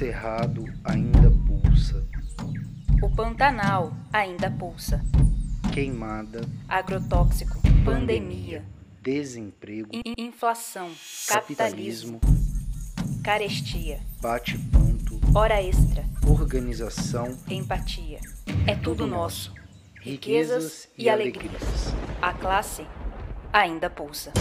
Cerrado ainda pulsa. O Pantanal ainda pulsa. Queimada. Agrotóxico. Pandemia. Desemprego. in- inflação. Capitalismo. Capitalismo. Carestia. Bate-ponto. Hora extra. Organização. Empatia. É tudo nosso. Riquezas e alegrias. A classe ainda pulsa.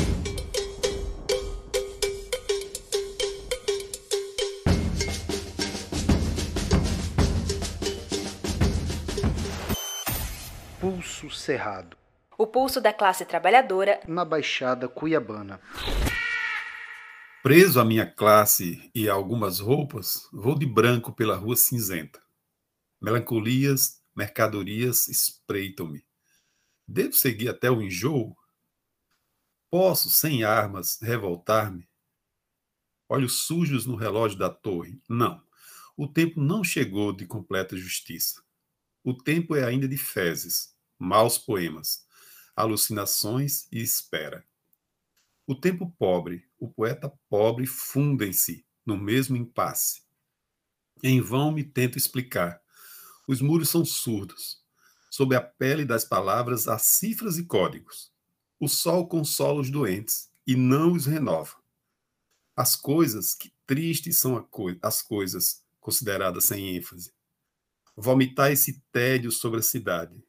Pulso Cerrado. O pulso da classe trabalhadora Na Baixada Cuiabana. Preso à minha classe e a algumas roupas, vou de branco pela rua cinzenta. Melancolias, mercadorias espreitam-me. Devo seguir até o enjoo? Posso, sem armas, revoltar-me? Olhos sujos no relógio da torre. Não. O tempo não chegou de completa justiça. O tempo é ainda de fezes, maus poemas, alucinações e espera. O tempo pobre, o poeta pobre fundem-se no mesmo impasse. Em vão me tento explicar. Os muros são surdos. Sob a pele das palavras há cifras e códigos. O sol consola os doentes e não os renova. As coisas, que tristes são as coisas consideradas sem ênfase. Vomitar esse tédio sobre a cidade.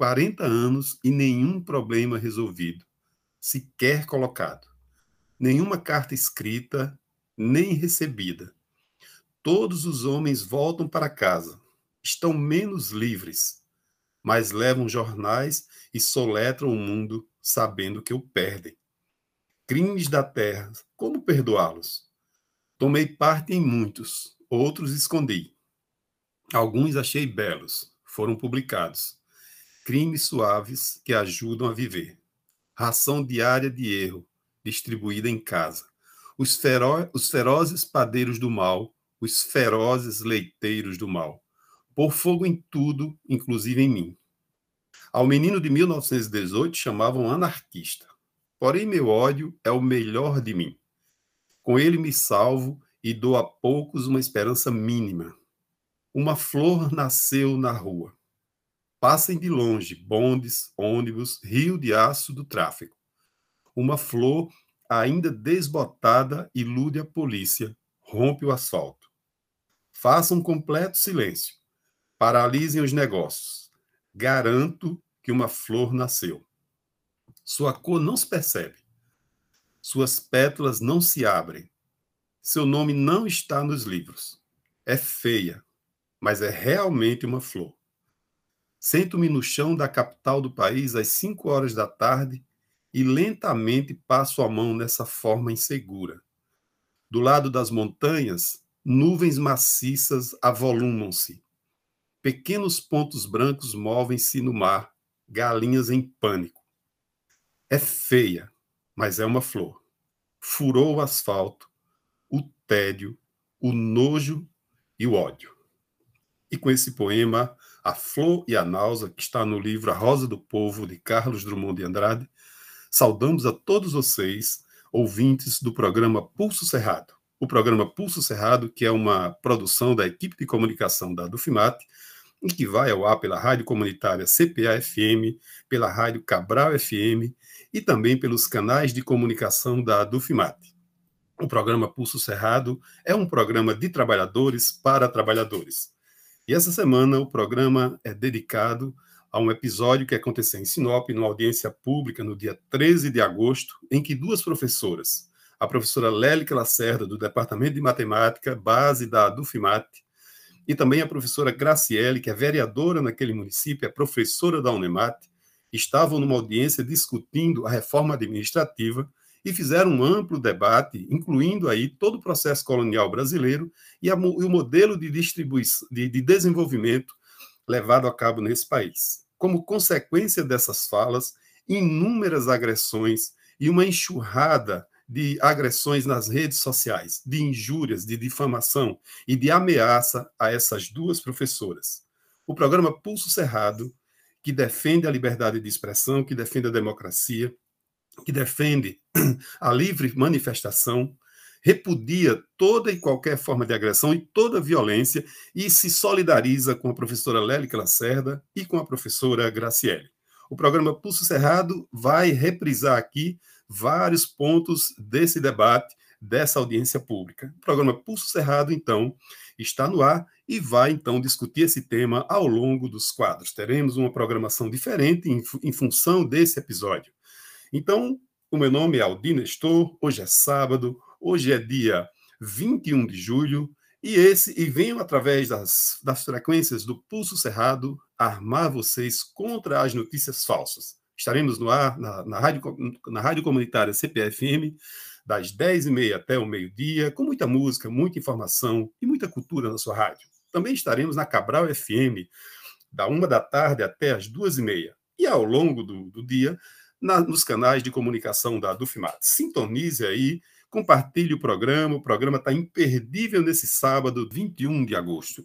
40 anos e nenhum problema resolvido sequer colocado. Nenhuma carta escrita, nem recebida. Todos os homens voltam para casa. Estão menos livres, mas levam jornais e soletram o mundo sabendo que o perdem. Crimes da terra, como perdoá-los? Tomei parte em muitos, outros escondi. Alguns achei belos, foram publicados. Crimes suaves que ajudam a viver ração diária de erro, distribuída em casa. Os, fero os ferozes padeiros do mal, os ferozes leiteiros do mal. Por fogo em tudo, inclusive em mim. Ao menino de 1918 chamavam anarquista. Porém, meu ódio é o melhor de mim. Com ele me salvo e dou a poucos uma esperança mínima. Uma flor nasceu na rua. Passem de longe bondes, ônibus, rio de aço do tráfego. Uma flor ainda desbotada ilude a polícia, rompe o asfalto. Façam um completo silêncio. Paralisem os negócios. Garanto que uma flor nasceu. Sua cor não se percebe. Suas pétalas não se abrem. Seu nome não está nos livros. É feia, mas é realmente uma flor. Sento-me no chão da capital do país às cinco horas da tarde e lentamente passo a mão nessa forma insegura. Do lado das montanhas, nuvens maciças avolumam-se. Pequenos pontos brancos movem-se no mar, galinhas em pânico. É feia, mas é uma flor. Furou o asfalto, o tédio, o nojo e o ódio. E com esse poema, A Flor e a Náusea, que está no livro A Rosa do Povo, de Carlos Drummond de Andrade, saudamos a todos vocês, ouvintes do programa Pulso Cerrado. O programa Pulso Cerrado, que é uma produção da equipe de comunicação da Dufimat, e que vai ao ar pela rádio comunitária CPA-FM, pela rádio Cabral FM e também pelos canais de comunicação da Dufimat. O programa Pulso Cerrado é um programa de trabalhadores para trabalhadores. E essa semana o programa é dedicado a um episódio que aconteceu em Sinop, numa audiência pública, no dia 13 de agosto, em que duas professoras, a professora Lélica Lacerda, do Departamento de Matemática, base da Dufimat, e também a professora Graciele, que é vereadora naquele município, é professora da Unemat, estavam numa audiência discutindo a reforma administrativa e fizeram um amplo debate, incluindo aí todo o processo colonial brasileiro e, a, e o modelo de distribuição, de, de desenvolvimento levado a cabo nesse país. Como consequência dessas falas, inúmeras agressões e uma enxurrada de agressões nas redes sociais, de injúrias, de difamação e de ameaça a essas duas professoras. O programa Pulso Cerrado, que defende a liberdade de expressão, que defende a democracia, que defende a livre manifestação, repudia toda e qualquer forma de agressão e toda violência e se solidariza com a professora Lélica Lacerda e com a professora Graciele. O programa Pulso Cerrado vai reprisar aqui vários pontos desse debate, dessa audiência pública. O programa Pulso Cerrado, então, está no ar e vai, então, discutir esse tema ao longo dos quadros. Teremos uma programação diferente em, em função desse episódio. Então, o meu nome é Aldir Nestor, hoje é sábado, hoje é dia 21 de julho, e esse e venho através das, das frequências do Pulso Cerrado armar vocês contra as notícias falsas. Estaremos no ar na, na, rádio, na rádio comunitária CPFM, das 10h30 até o meio-dia, com muita música, muita informação e muita cultura na sua rádio. Também estaremos na Cabral FM, da 1 da tarde até as 2h30. E ao longo do, do dia, na, nos canais de comunicação da Dufmat. Sintonize aí Compartilhe o programa, o programa está imperdível nesse sábado, 21 de agosto.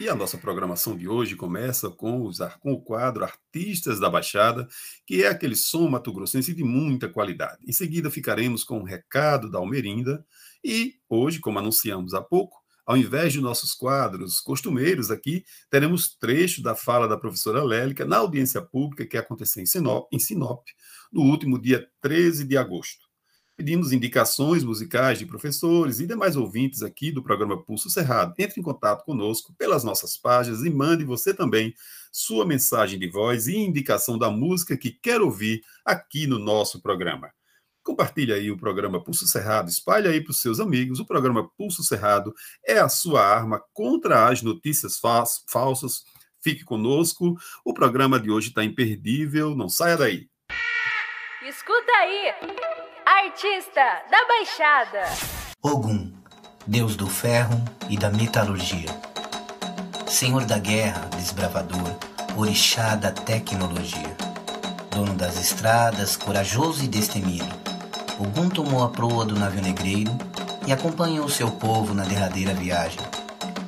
E a nossa programação de hoje começa com, os, com o quadro Artistas da Baixada, que é aquele som mato-grossense de muita qualidade. Em seguida, ficaremos com o recado da Almerinda. E hoje, como anunciamos há pouco, ao invés de nossos quadros costumeiros aqui, teremos trecho da fala da professora Lélica na audiência pública que aconteceu em Sinop, em Sinop no último dia 13 de agosto. Pedimos indicações musicais de professores e demais ouvintes aqui do programa Pulso Cerrado. Entre em contato conosco pelas nossas páginas e mande você também sua mensagem de voz e indicação da música que quer ouvir aqui no nosso programa. Compartilhe aí o programa Pulso Cerrado, espalhe aí para os seus amigos. O programa Pulso Cerrado é a sua arma contra as notícias falsas. Fique conosco. O programa de hoje está imperdível. Não saia daí. Escuta aí! Artista da Baixada. Ogum, deus do ferro e da metalurgia. Senhor da guerra, desbravador, orixá da tecnologia. Dono das estradas, corajoso e destemido. Ogum tomou a proa do navio negreiro e acompanhou seu povo na derradeira viagem.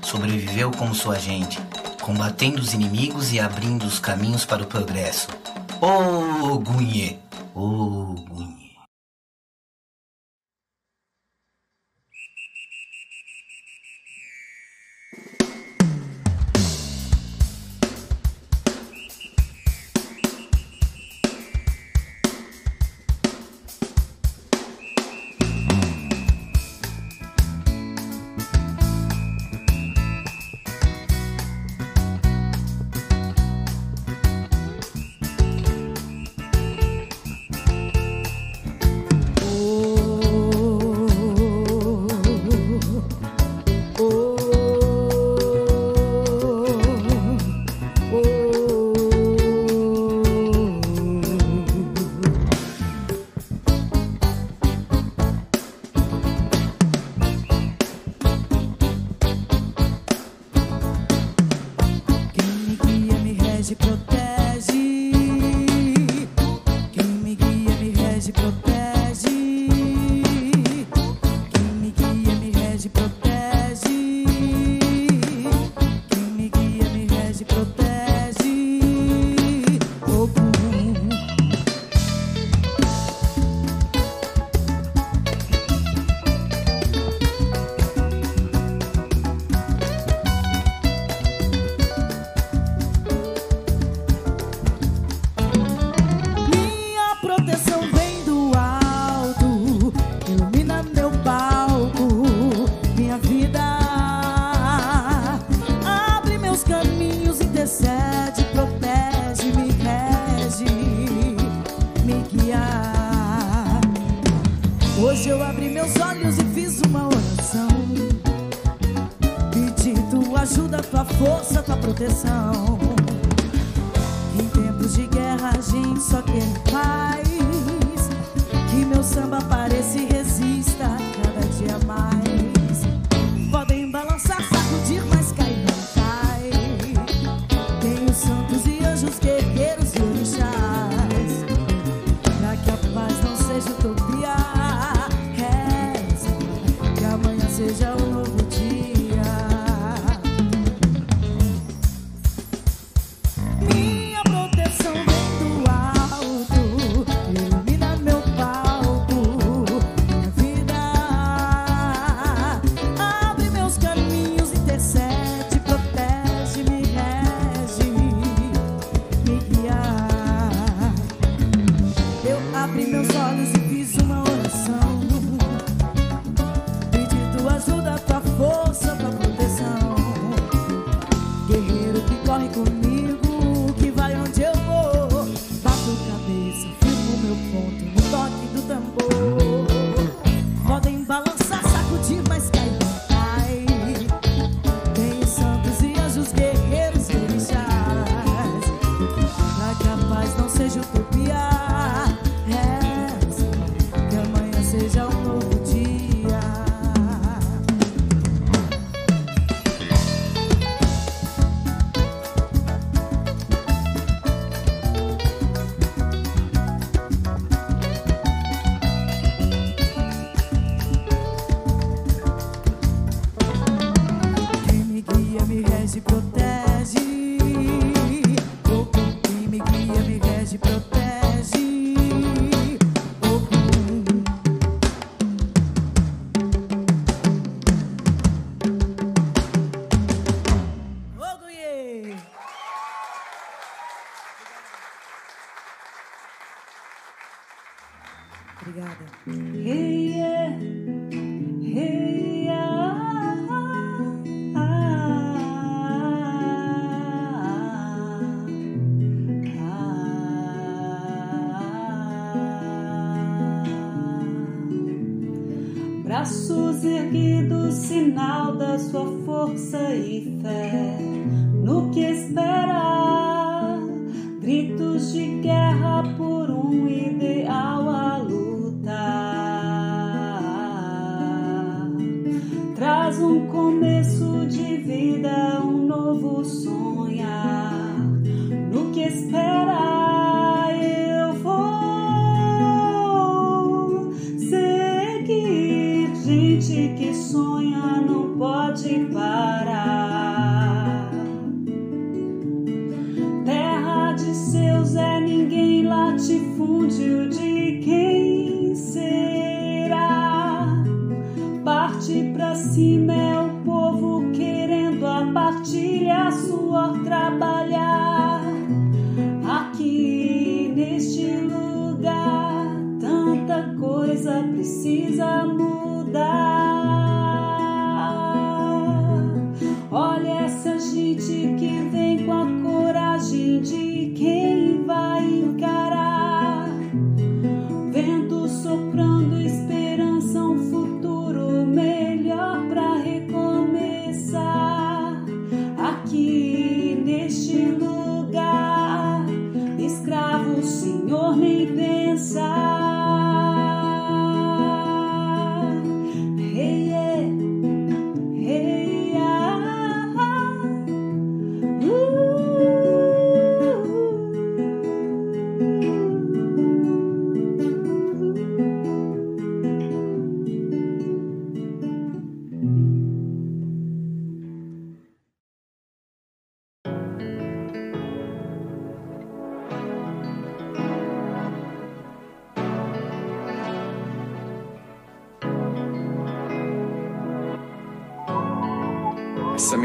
Sobreviveu como sua gente, combatendo os inimigos e abrindo os caminhos para o progresso. Ogunhê! Ogunhê! seja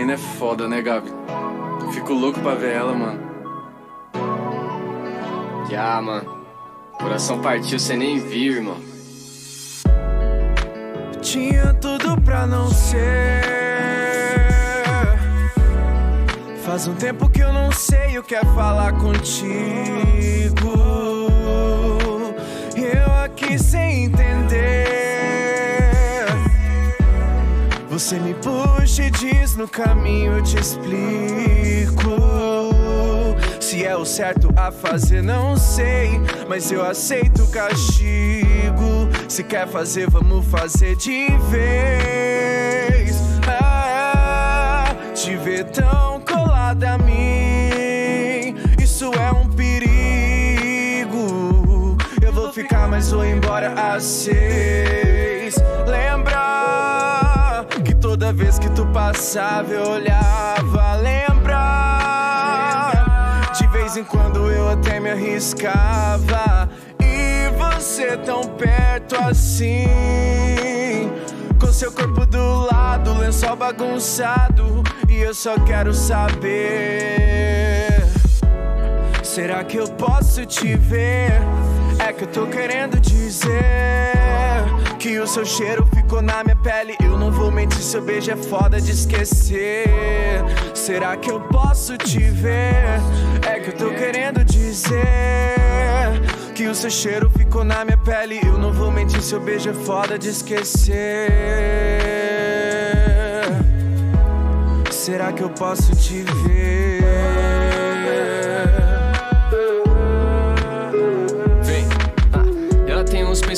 mina é foda, né, Gabi? Eu fico louco pra ver ela, mano. Já, mano. Coração partiu, cê nem viu, irmão. Tinha tudo pra não ser. Faz um tempo que eu não sei o que é falar contigo. Eu aqui sem entender. Você me puxa e diz no caminho eu te explico. Se é o certo a fazer, não sei. Mas eu aceito o castigo. Se quer fazer, vamos fazer de vez. Ah, te ver tão colada a mim. Isso é um perigo. Eu vou ficar, mas vou embora às seis. Lembra vez que tu passava eu olhava. Lembra de vez em quando eu até me arriscava. E você tão perto assim. Com seu corpo do lado, lençol bagunçado. E eu só quero saber. Será que eu posso te ver? É que eu tô querendo dizer que o seu cheiro ficou na minha pele. Eu não vou mentir, seu beijo é foda de esquecer. Será que eu posso te ver? É que eu tô querendo dizer que o seu cheiro ficou na minha pele. Eu não vou mentir, seu beijo é foda de esquecer. Será que eu posso te ver?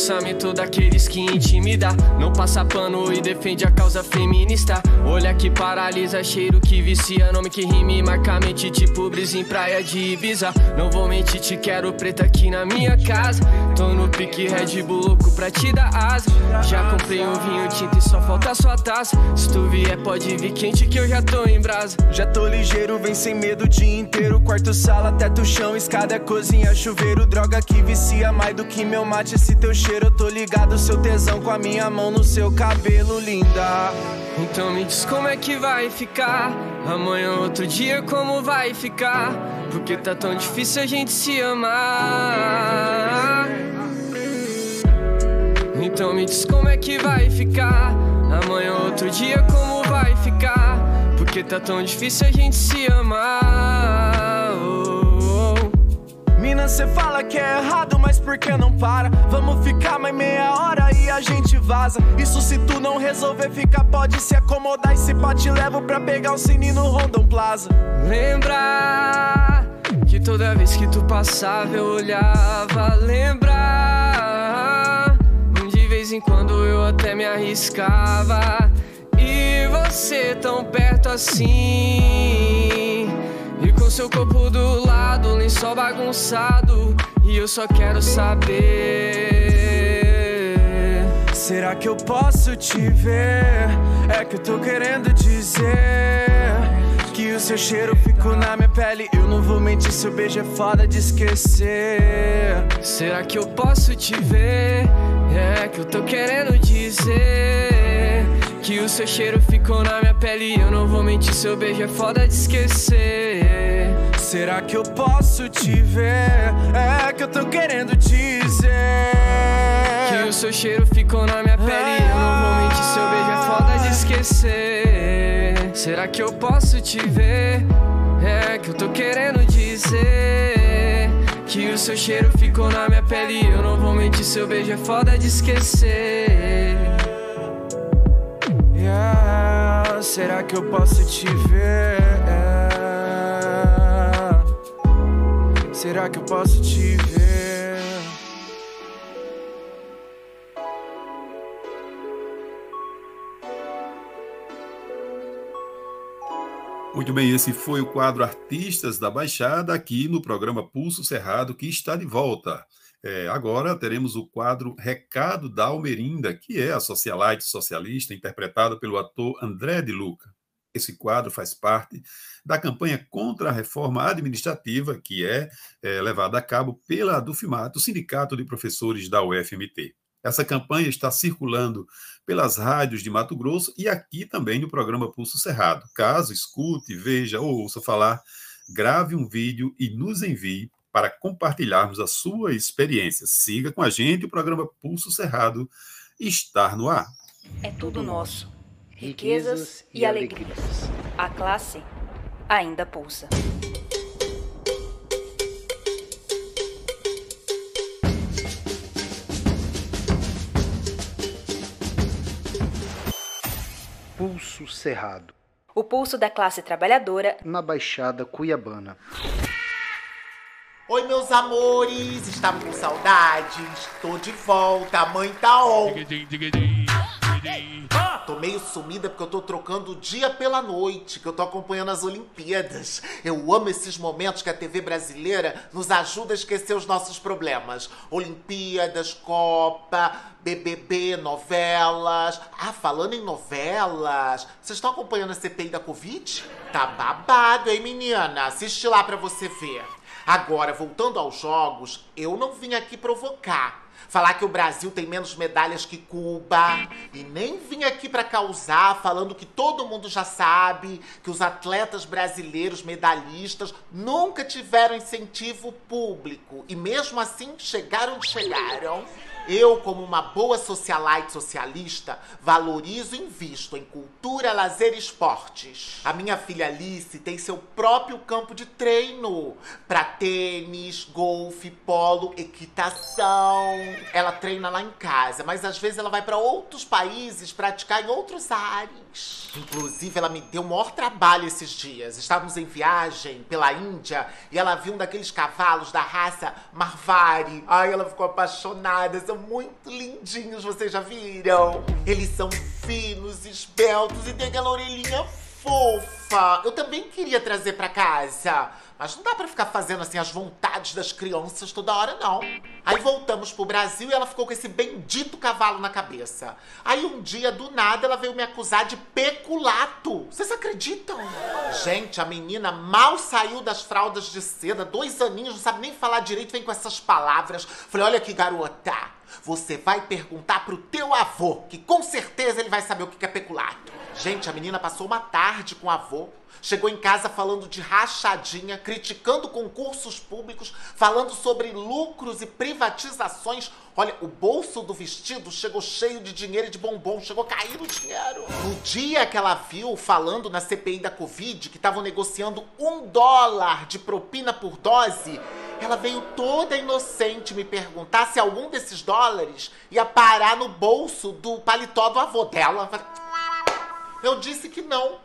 Pensamento daqueles que intimida. Não passa pano e defende a causa feminista. Olha que paralisa, cheiro que vicia. Nome que rime marcamente, tipo brisa em praia de Ibiza. Não vou mentir, te quero preta aqui na minha casa. Tô no pique Red Bull louco pra te dar asa. Já comprei um vinho tinto e só falta sua taça. Se tu vier, pode vir quente que eu já tô em brasa. Já tô ligeiro, vem sem medo o dia inteiro. Quarto, sala, teto, chão, escada, cozinha, chuveiro. Droga que vicia mais do que meu mate. Esse teu cheiro, eu tô ligado. Seu tesão com a minha mão no seu cabelo, linda. Então me diz como é que vai ficar. Amanhã, outro dia, como vai ficar? Porque tá tão difícil a gente se amar. Então me diz como é que vai ficar. Amanhã, outro dia, como vai ficar? Porque tá tão difícil a gente se amar. Mina, cê fala que é errado, mas por que não para? Vamos ficar mais meia hora e a gente vaza. Isso se tu não resolver ficar, pode se acomodar. E se pá, te levo pra pegar o sininho no Rondon Plaza. Lembra que toda vez que tu passava eu olhava, lembra. De vez em quando eu até me arriscava. E você tão perto assim. E com seu corpo do lado, lençol bagunçado. E eu só quero saber. Será que eu posso te ver? É que eu tô querendo dizer. Que o seu cheiro ficou na minha pele. Eu não vou mentir, seu beijo é foda de esquecer. Será que eu posso te ver? É que eu tô querendo dizer. Que o seu cheiro ficou na minha pele. Eu não vou mentir, seu beijo é foda de esquecer. Será que eu posso te ver? É que eu tô querendo dizer. Que o seu cheiro ficou na minha pele. Eu não vou mentir, seu beijo é foda de esquecer. Será que eu posso te ver? É que eu tô querendo dizer. Que o seu cheiro ficou na minha pele. Eu não vou mentir, seu beijo é foda de esquecer. Yeah, será que eu posso te ver? Será que eu posso te ver? Muito bem, esse foi o quadro Artistas da Baixada aqui no programa Pulso Cerrado, que está de volta. É, agora teremos o quadro Recado da Almerinda, que é a socialite socialista interpretada pelo ator André de Luca. Esse quadro faz parte da campanha contra a reforma administrativa que é, é levada a cabo pela Dufimato, Sindicato de Professores da UFMT. Essa campanha está circulando pelas rádios de Mato Grosso e aqui também no programa Pulso Cerrado. Caso escute, veja ou ouça falar, grave um vídeo e nos envie para compartilharmos a sua experiência. Siga com a gente, o programa Pulso Cerrado está no ar. É tudo nosso. Riquezas e alegrias. A classe ainda pulsa. Pulso Cerrado, O pulso da classe trabalhadora na Baixada Cuiabana. Oi, meus amores, estavam com saudades? Tô de volta, a mãe tá on. Tô meio sumida porque eu tô trocando o dia pela noite, que eu tô acompanhando as Olimpíadas. Eu amo esses momentos que a TV brasileira nos ajuda a esquecer os nossos problemas. Olimpíadas, Copa, BBB, novelas. Ah, falando em novelas, vocês estão acompanhando a CPI da Covid? Tá babado, hein, menina? Assiste lá pra você ver. Agora, voltando aos jogos, eu não vim aqui provocar. Falar que o Brasil tem menos medalhas que Cuba. E nem vim aqui para causar, falando que todo mundo já sabe que os atletas brasileiros medalhistas nunca tiveram incentivo público. E mesmo assim chegaram chegaram. Eu, como uma boa socialite socialista, valorizo e invisto em cultura, lazer e esportes. A minha filha Alice tem seu próprio campo de treino para tênis, golfe, polo, equitação. Ela treina lá em casa, mas às vezes ela vai para outros países praticar em outros ares. Inclusive, ela me deu o maior trabalho esses dias. Estávamos em viagem pela Índia e ela viu um daqueles cavalos da raça Marvari. Ai, ela ficou apaixonada. São muito lindinhos, vocês já viram? Eles são finos, esbeltos e tem aquela orelhinha fofa. Eu também queria trazer para casa. Mas não dá para ficar fazendo assim as vontades das crianças toda hora, não. Aí voltamos pro Brasil e ela ficou com esse bendito cavalo na cabeça. Aí um dia, do nada, ela veio me acusar de peculato. Vocês acreditam? Gente, a menina mal saiu das fraldas de seda, dois aninhos, não sabe nem falar direito, vem com essas palavras. Falei, olha aqui, garota. Você vai perguntar pro teu avô, que com certeza ele vai saber o que é peculato. Gente, a menina passou uma tarde com o avô. Chegou em casa falando de rachadinha, criticando concursos públicos, falando sobre lucros e privatizações. Olha, o bolso do vestido chegou cheio de dinheiro e de bombom, chegou a cair o dinheiro. No dia que ela viu falando na CPI da Covid que estavam negociando um dólar de propina por dose, ela veio toda inocente me perguntar se algum desses dólares ia parar no bolso do paletó do avô dela. Eu disse que não.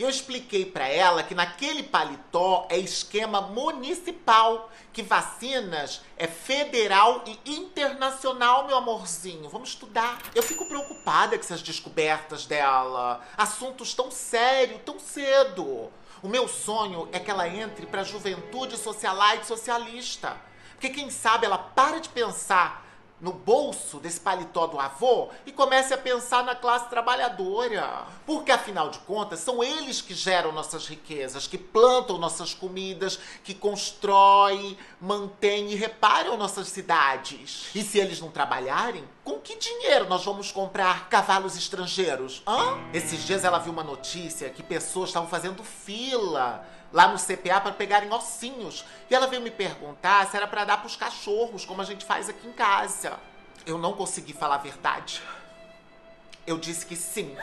Eu expliquei para ela que naquele paletó é esquema municipal, que vacinas é federal e internacional, meu amorzinho. Vamos estudar. Eu fico preocupada com essas descobertas dela. Assuntos tão sérios, tão cedo. O meu sonho é que ela entre para a juventude socialite socialista. Porque quem sabe ela para de pensar no bolso desse paletó do avô e comece a pensar na classe trabalhadora. Porque, afinal de contas, são eles que geram nossas riquezas, que plantam nossas comidas, que constroem, mantêm e reparam nossas cidades. E se eles não trabalharem, com que dinheiro nós vamos comprar cavalos estrangeiros? Hã? Esses dias ela viu uma notícia que pessoas estavam fazendo fila lá no CPA para pegarem ossinhos. E ela veio me perguntar se era para dar para os cachorros, como a gente faz aqui em casa. Eu não consegui falar a verdade. Eu disse que sim.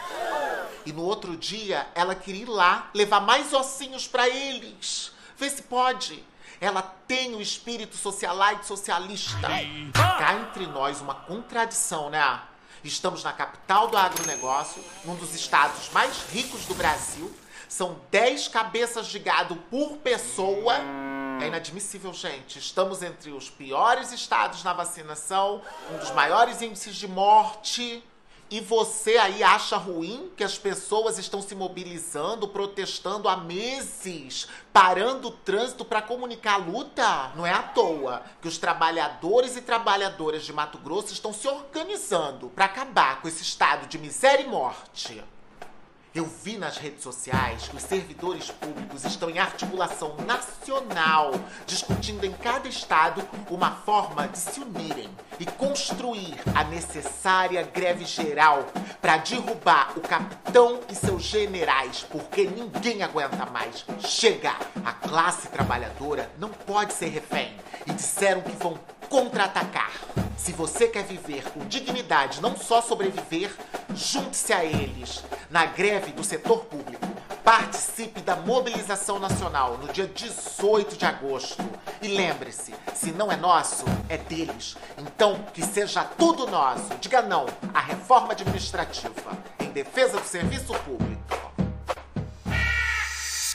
E no outro dia ela queria ir lá levar mais ossinhos para eles. Vê se pode. Ela tem o espírito socialite socialista. Cá entre nós uma contradição, né? Estamos na capital do agronegócio, num dos estados mais ricos do Brasil são 10 cabeças de gado por pessoa. É inadmissível, gente. Estamos entre os piores estados na vacinação, um dos maiores índices de morte. E você aí acha ruim que as pessoas estão se mobilizando, protestando há meses, parando o trânsito para comunicar a luta? Não é à toa que os trabalhadores e trabalhadoras de Mato Grosso estão se organizando para acabar com esse estado de miséria e morte. Eu vi nas redes sociais que os servidores públicos estão em articulação nacional, discutindo em cada estado uma forma de se unirem e construir a necessária greve geral para derrubar o capitão e seus generais, porque ninguém aguenta mais. Chega! A classe trabalhadora não pode ser refém e disseram que vão contra-atacar. Se você quer viver com dignidade, não só sobreviver, junte-se a eles na greve do setor público. Participe da mobilização nacional no dia 18 de agosto. E lembre-se: se não é nosso, é deles. Então, que seja tudo nosso. Diga não à reforma administrativa em defesa do serviço público.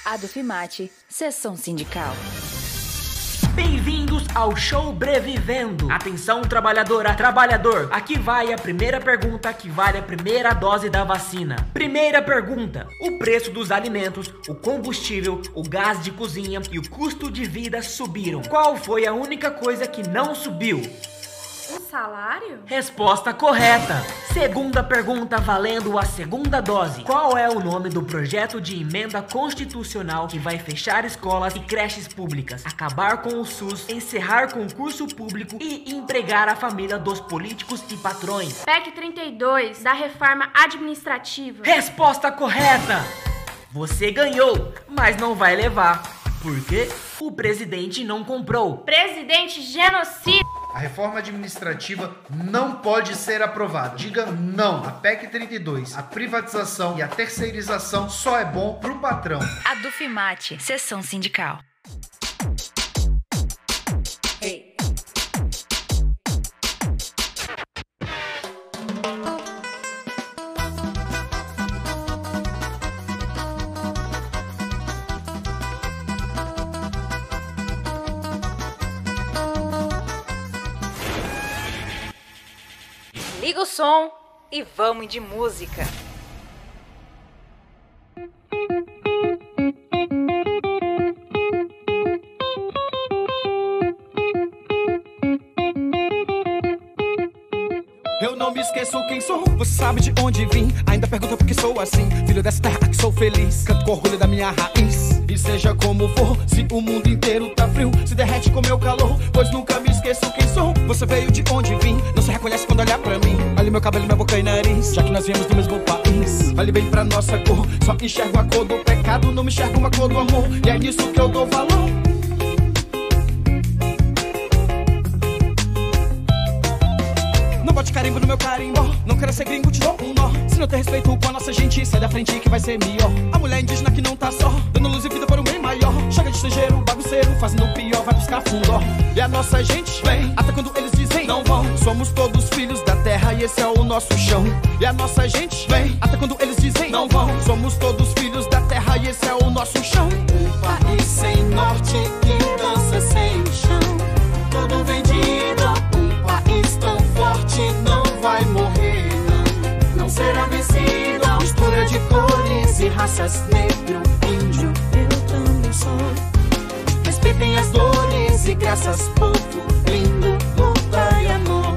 Adufimate, sessão sindical. Bem-vindos ao show Brevivendo. Atenção, trabalhadora, trabalhador. Aqui vai a primeira pergunta que vale a primeira dose da vacina. Primeira pergunta: o preço dos alimentos, o combustível, o gás de cozinha e o custo de vida subiram. Qual foi a única coisa que não subiu? Salário? Resposta correta. Segunda pergunta valendo a segunda dose. Qual é o nome do projeto de emenda constitucional que vai fechar escolas e creches públicas, acabar com o SUS, encerrar concurso público e empregar a família dos políticos e patrões? PEC 32 da reforma administrativa. Resposta correta. Você ganhou, mas não vai levar. Por quê? O presidente não comprou. Presidente genocida. A reforma administrativa não pode ser aprovada. Diga não. A PEC 32, a privatização e a terceirização só é bom pro patrão. A Dufimate, sessão sindical. Som e vamos de música. Eu não me esqueço quem sou, você sabe de onde vim. Ainda pergunta por que sou assim. Filho dessa terra que sou feliz, canto com orgulho da minha raiz. E seja como for, se o mundo inteiro tá frio, se derrete com meu calor, pois nunca me esqueço quem sou. Você veio de onde vim, não se reconhece quando olhar pra mim. Olha meu cabelo, minha boca e nariz, já que nós viemos do mesmo país. Olhe bem pra nossa cor, só enxergo a cor do pecado, não me enxergo uma cor do amor. E é nisso que eu dou valor. Não bote carimbo no meu carimbó. Não quero ser gringo, te dou um nó. Se não tem respeito com a nossa gente, sai da frente que vai ser melhor. A mulher indígena que não tá só, dando luz e vida para um bem maior. Chega de estrangeiro, bagunceiro, fazendo pior, vai buscar fundó. E a nossa gente vem, até quando eles dizem não vão. Somos todos filhos da terra e esse é o nosso chão. E a nossa gente vem, até quando eles dizem não vão. Somos todos filhos da terra e esse é o nosso chão. Um país sem norte que dança sem chão. Todo vendido, raças, negro, índio, eu também sou. Respeitem as dores e graças, povo lindo, luta e amor.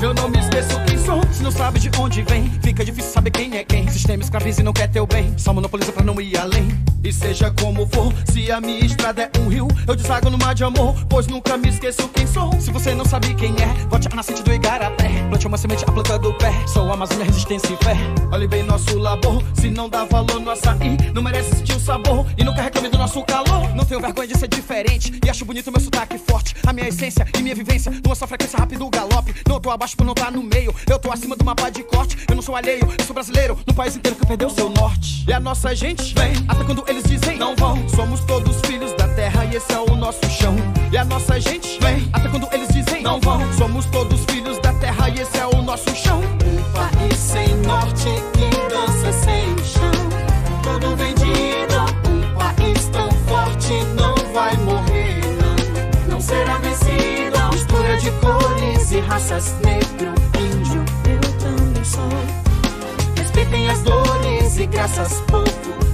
Eu não me esqueço quem sou, se não sabe de onde vem. Fica difícil saber quem é quem. Sistema escraviza e não quer teu bem. Só monopoliza pra não ir além. E seja como for, se a minha estrada é um rio, eu desago no mar de amor, pois nunca me esqueço quem sou. Se você não sabe quem é, vote a nascente do Igarapé. Plante uma semente, a planta do pé. Sou Amazônia, resistência e fé. Olhe bem nosso labor, se não dá valor no açaí, não merece sentir o sabor. E nunca reclame do nosso calor. Não tenho vergonha de ser diferente, e acho bonito meu sotaque forte. A minha essência e minha vivência, numa só frequência rápido galope. Não tô abaixo por não tá no meio, eu tô acima do mapa de corte. Eu não sou alheio, eu sou brasileiro, no país inteiro que perdeu seu norte. E a nossa gente vem, até quando eles dizem não vão. Somos todos filhos da terra e esse é o nosso chão. E a nossa gente vem, até quando eles dizem não vão. Somos todos filhos da terra e esse é o nosso chão. Um país sem norte que dança sem chão. Todo vendido, um país tão forte não vai morrer, não. Não será vencido. Mistura de cores e raças, negro, índio, eu também sou. Respeitem as dores e graças, povo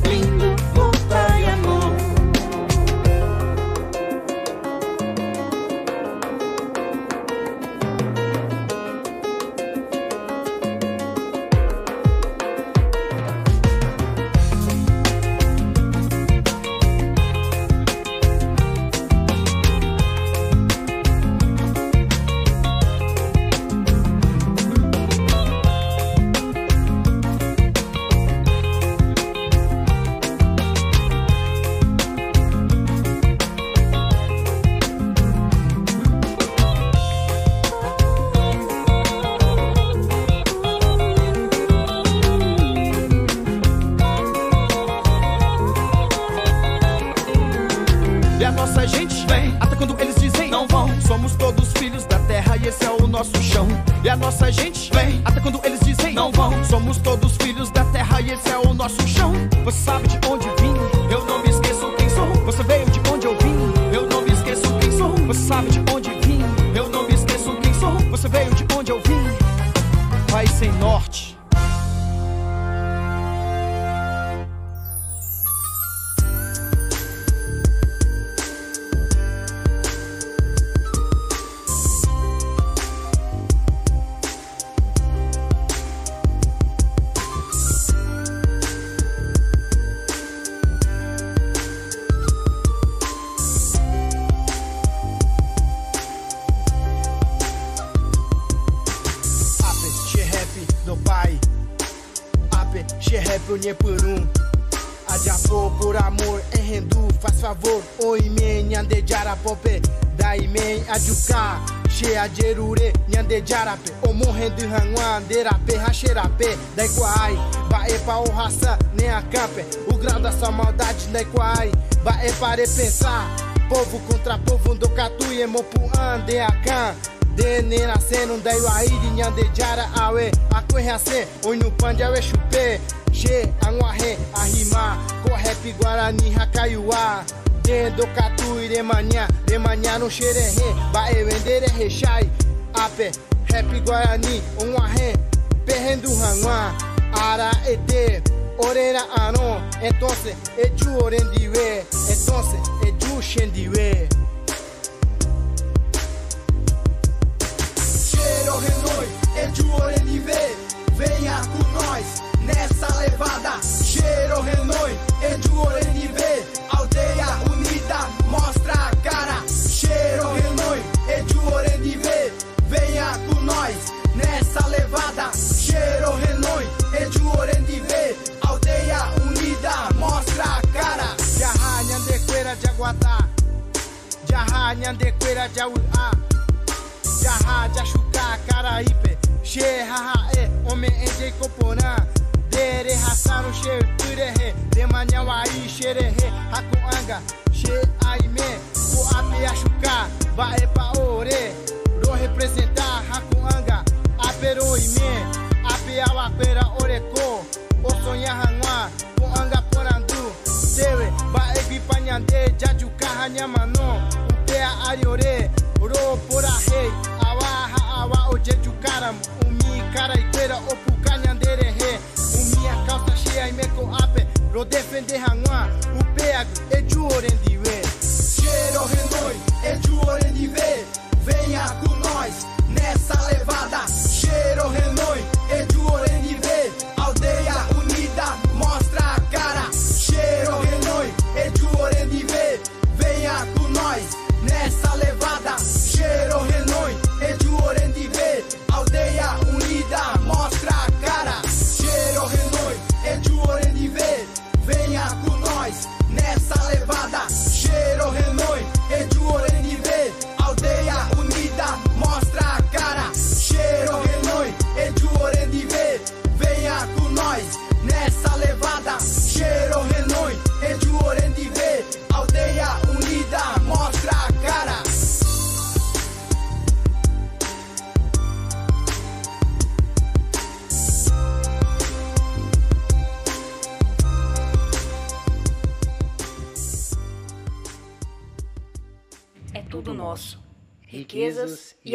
She ajerure, nyande jarape. Omo rendu hangwan, derape, racherape. Dai quai, bae pa o raça, nem a campe. O grau da sua maldade, dai quai. Bae para pensar. Povo contra povo, do catu e mopu ande a can. Dene nascendo, daí o de nyande jara awe. A corre assim, oi no pande awe chupe. Che, anguarre, arrimar, correp, guarani, hakaiuá. Dendo catu e remanhã, remanhã no xererê, bae vender rechai, ape, rap guarani, um arre, perrendo ranguá, ara ete, orena anon, entonces, eju orendiwe, entonces, eju shendiwe. Cheiro renoi, eju orendiwe, venha com nós, nessa levada, cheiro renoi, eju orendiwe, nessa levada, cheiro renoi, eju orendiwe, aldeia unida, mostra a cara. Jaha, nhandequeira de aguatá, Jaha, nhandequeira de auá, Jaha, de achucá, caraípe, Che, haha, e, homem em coporã, Dere, raçaram, che, turehe, de manhauaí, xerehe, hakuanga, che, aime, o ape achucá, pa ore, ro representar, hakuanga, apero ime, ape awaqueira, oreco, o sonha hanwa, poanga porandu, Dewe, bae bipanhande, jajuka hanyamano, upea ariore, ro pora rei, awa awa o jejukaram, umi cara iteira, opucanhandere he, umi a calça cheia e meco ape, ro defender hanwa, upea eju orendiwe. Cheiro renoi, eju orendiwe, venha com nós, nessa levada, renoi,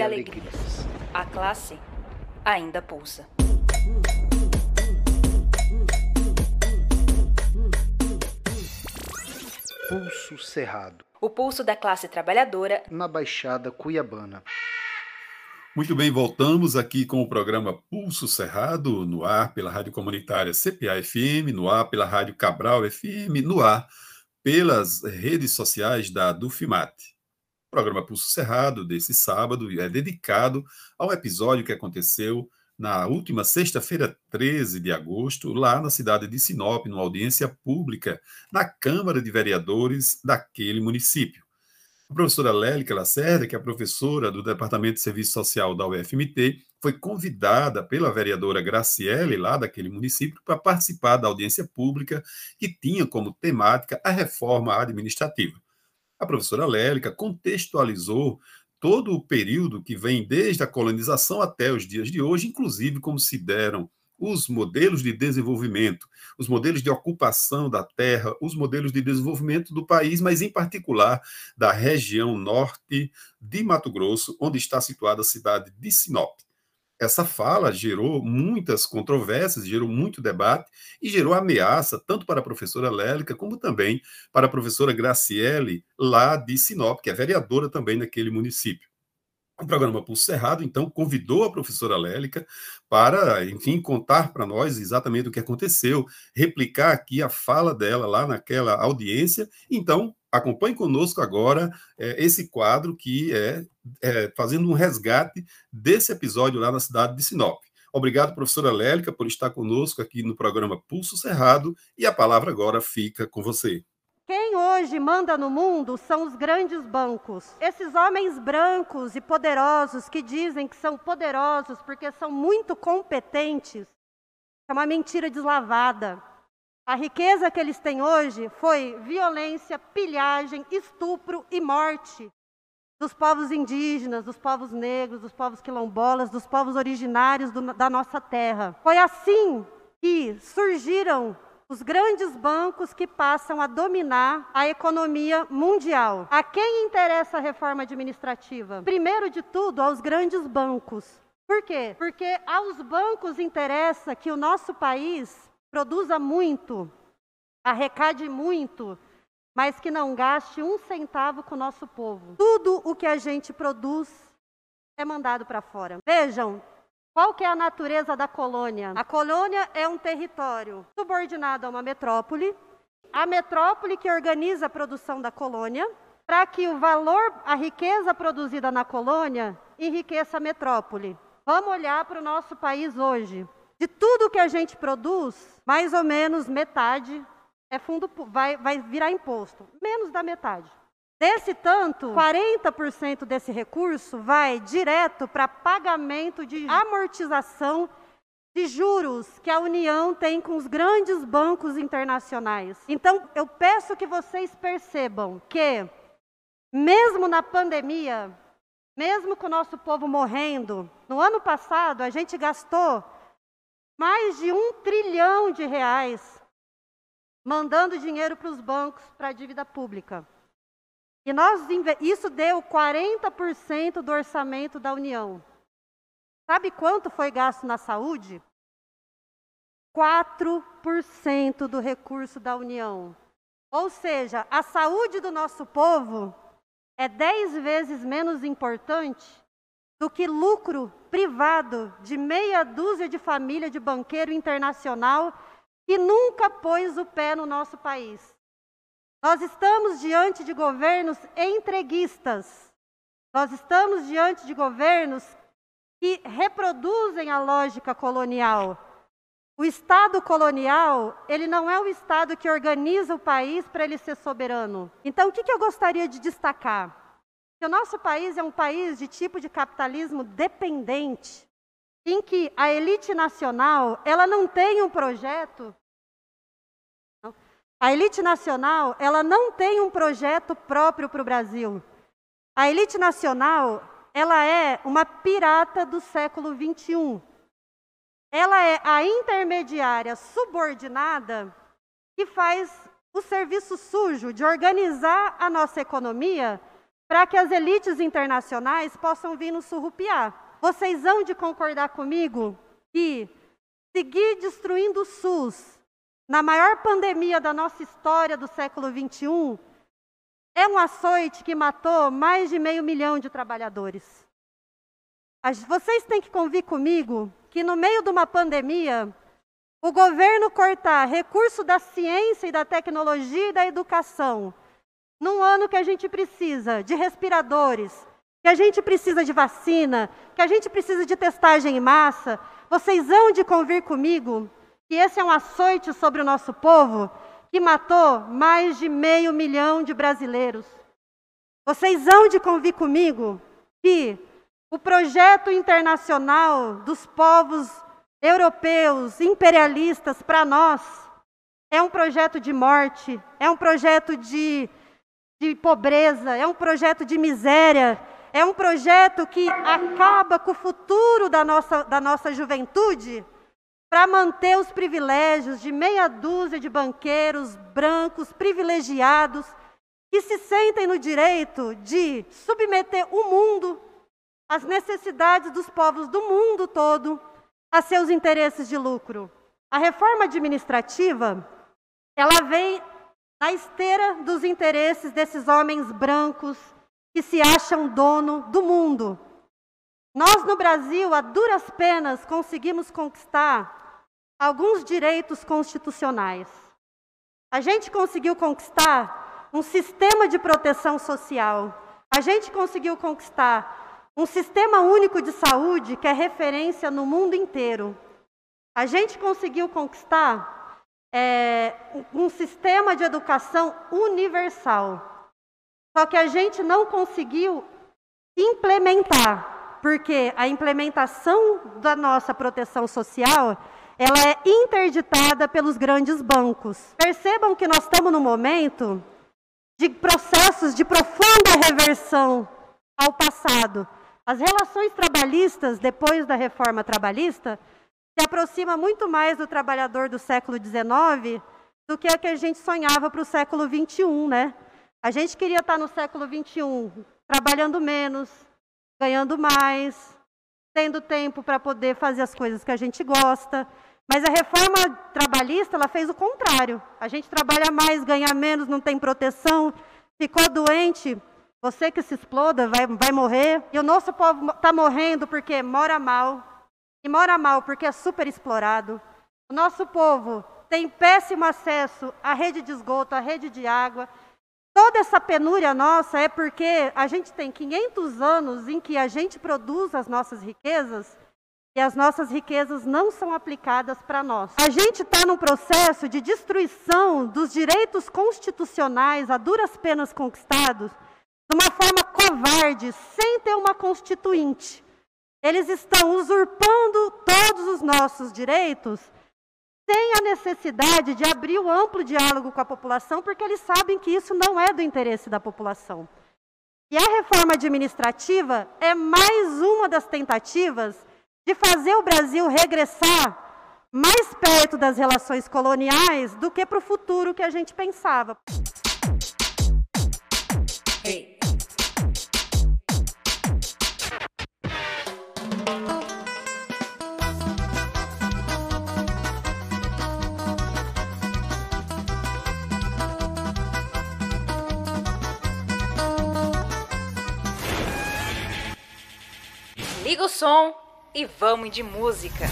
alegrias. A classe ainda pulsa. Pulso Cerrado, O pulso da classe trabalhadora na Baixada Cuiabana. Muito bem, voltamos aqui com o programa Pulso Cerrado, no ar pela Rádio Comunitária CPA-FM, no ar pela Rádio Cabral FM, no ar pelas redes sociais da Dufimate. O programa Pulso Cerrado desse sábado é dedicado ao episódio que aconteceu na última sexta-feira, 13 de agosto, lá na cidade de Sinop, numa audiência pública na Câmara de Vereadores daquele município. A professora Lélica Lacerda, que é professora do Departamento de Serviço Social da UFMT, foi convidada pela vereadora Graciele, lá daquele município, para participar da audiência pública que tinha como temática a reforma administrativa. A professora Lélica contextualizou todo o período que vem desde a colonização até os dias de hoje, inclusive como se deram os modelos de desenvolvimento, os modelos de ocupação da terra, os modelos de desenvolvimento do país, mas em particular da região norte de Mato Grosso, onde está situada a cidade de Sinop. Essa fala gerou muitas controvérsias, gerou muito debate e gerou ameaça tanto para a professora Lélica como também para a professora Graciele, lá de Sinop, que é vereadora também naquele município. O programa Pulso Cerrado, então, convidou a professora Lélica para, enfim, contar para nós exatamente o que aconteceu, replicar aqui a fala dela lá naquela audiência. Então, acompanhe conosco agora é, esse quadro que é, é fazendo um resgate desse episódio lá na cidade de Sinop. Obrigado, professora Lélica, por estar conosco aqui no programa Pulso Cerrado, e a palavra agora fica com você. Quem hoje manda no mundo são os grandes bancos. Esses homens brancos e poderosos que dizem que são poderosos porque são muito competentes, é uma mentira deslavada. A riqueza que eles têm hoje foi violência, pilhagem, estupro e morte dos povos indígenas, dos povos negros, dos povos quilombolas, dos povos originários do, da nossa terra. Foi assim que surgiram os grandes bancos que passam a dominar a economia mundial. A quem interessa a reforma administrativa? Primeiro de tudo, aos grandes bancos. Por quê? Porque aos bancos interessa que o nosso país produza muito, arrecade muito, mas que não gaste um centavo com o nosso povo. Tudo o que a gente produz é mandado para fora. Vejam, qual que é a natureza da colônia? A colônia é um território subordinado a uma metrópole. A metrópole que organiza a produção da colônia, para que o valor, a riqueza produzida na colônia, enriqueça a metrópole. Vamos olhar para o nosso país hoje. De tudo que a gente produz, mais ou menos metade é fundo, vai, vai virar imposto. Menos da metade. Desse tanto, 40% desse recurso vai direto para pagamento de amortização de juros que a União tem com os grandes bancos internacionais. Então, eu peço que vocês percebam que, mesmo na pandemia, mesmo com o nosso povo morrendo, no ano passado a gente gastou mais de um trilhão de reais mandando dinheiro para os bancos para a dívida pública. E nós, isso deu 40% do orçamento da União. Sabe quanto foi gasto na saúde? 4% do recurso da União. Ou seja, a saúde do nosso povo é 10 vezes menos importante do que lucro privado de meia dúzia de família de banqueiro internacional que nunca pôs o pé no nosso país. Nós estamos diante de governos entreguistas. Nós estamos diante de governos que reproduzem a lógica colonial. O Estado colonial, ele não é o Estado que organiza o país para ele ser soberano. Então, o que, que eu gostaria de destacar? Que o nosso país é um país de tipo de capitalismo dependente, em que a elite nacional, ela não tem um projeto a elite nacional, ela não tem um projeto próprio para o Brasil. A elite nacional, ela é uma pirata do século 21. Ela é a intermediária subordinada que faz o serviço sujo de organizar a nossa economia para que as elites internacionais possam vir nos surrupiar. Vocês hão de concordar comigo que seguir destruindo o SUS, na maior pandemia da nossa história do século XXI, é um açoite que matou mais de meio milhão de trabalhadores. Vocês têm que convir comigo que no meio de uma pandemia, o governo cortar recurso da ciência e da tecnologia e da educação, num ano que a gente precisa de respiradores, que a gente precisa de vacina, que a gente precisa de testagem em massa, vocês vão de convir comigo que esse é um açoite sobre o nosso povo que matou mais de meio milhão de brasileiros. Vocês hão de convir comigo que o projeto internacional dos povos europeus imperialistas para nós é um projeto de morte, é um projeto de, de pobreza, é um projeto de miséria, é um projeto que acaba com o futuro da nossa, da nossa juventude para manter os privilégios de meia dúzia de banqueiros brancos privilegiados que se sentem no direito de submeter o mundo, as necessidades dos povos do mundo todo, a seus interesses de lucro. A reforma administrativa, ela vem na esteira dos interesses desses homens brancos que se acham dono do mundo. Nós no Brasil, a duras penas, conseguimos conquistar alguns direitos constitucionais. A gente conseguiu conquistar um sistema de proteção social. A gente conseguiu conquistar um sistema único de saúde que é referência no mundo inteiro. A gente conseguiu conquistar é, um sistema de educação universal. Só que a gente não conseguiu implementar, porque a implementação da nossa proteção social ela é interditada pelos grandes bancos. Percebam que nós estamos num momento de processos de profunda reversão ao passado. As relações trabalhistas, depois da reforma trabalhista, se aproxima muito mais do trabalhador do século XIX do que a que a gente sonhava para o século XXI, né? A gente queria estar no século XXI trabalhando menos, ganhando mais, tendo tempo para poder fazer as coisas que a gente gosta. Mas a reforma trabalhista, ela fez o contrário. A gente trabalha mais, ganha menos, não tem proteção, ficou doente, você que se exploda vai, vai morrer. E o nosso povo está morrendo porque mora mal. E mora mal porque é super explorado. O nosso povo tem péssimo acesso à rede de esgoto, à rede de água. Toda essa penúria nossa é porque a gente tem 500 anos em que a gente produz as nossas riquezas e as nossas riquezas não são aplicadas para nós. A gente está num processo de destruição dos direitos constitucionais a duras penas conquistados de uma forma covarde, sem ter uma constituinte. Eles estão usurpando todos os nossos direitos sem a necessidade de abrir o amplo diálogo com a população, porque eles sabem que isso não é do interesse da população. E a reforma administrativa é mais uma das tentativas de fazer o Brasil regressar mais perto das relações coloniais do que para o futuro que a gente pensava. Liga o som e vamos de música.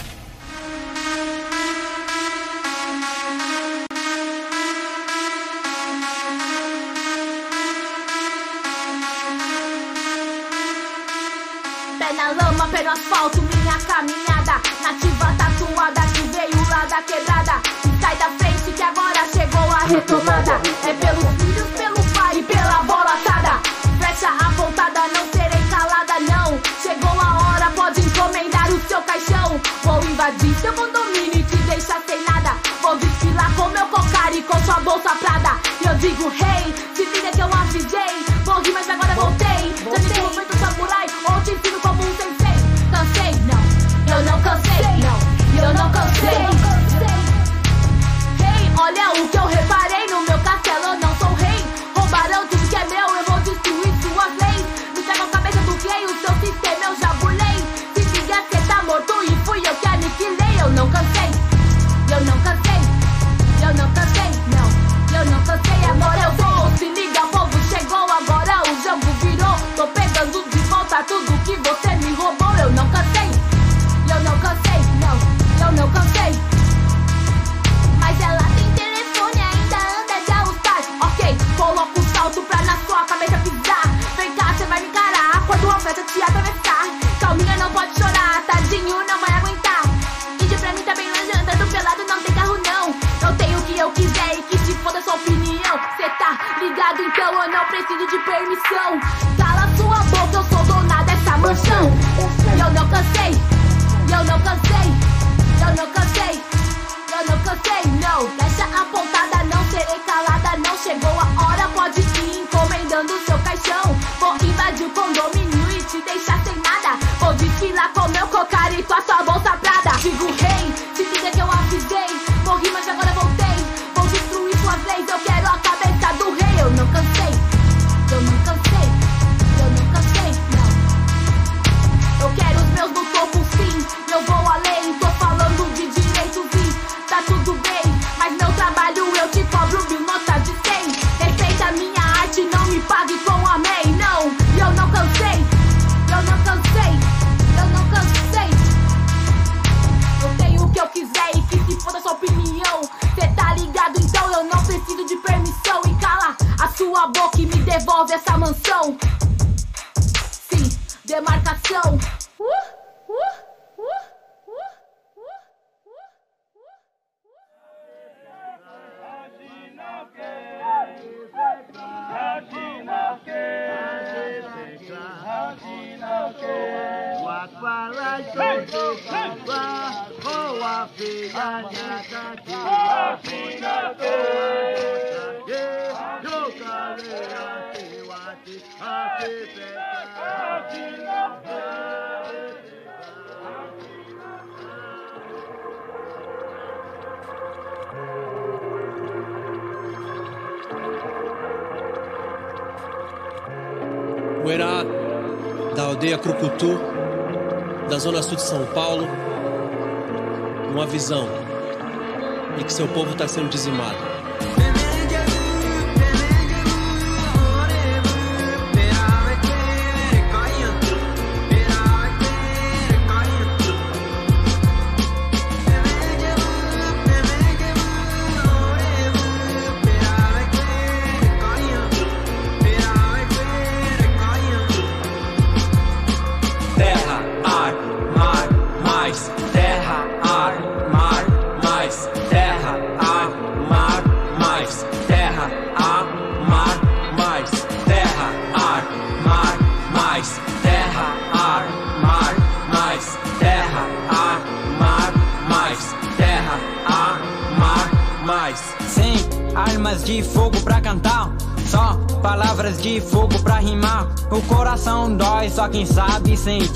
Pé na lama, pé no asfalto, minha caminhada Nativa tatuada que veio lá da quebrada. E sai da frente que agora chegou a retomada. É pelos filhos, pelo pai e pela bola atada. Flecha apontada, com sua bolsa prada. E eu digo, hey, se liga que eu avisei Morri, mas agora voltei. Já me derrubei do samurai, ou te ensino como um sensei. Cansei, não, eu não cansei, não, eu não cansei. Hey, olha o que eu reparei está sendo dizimado.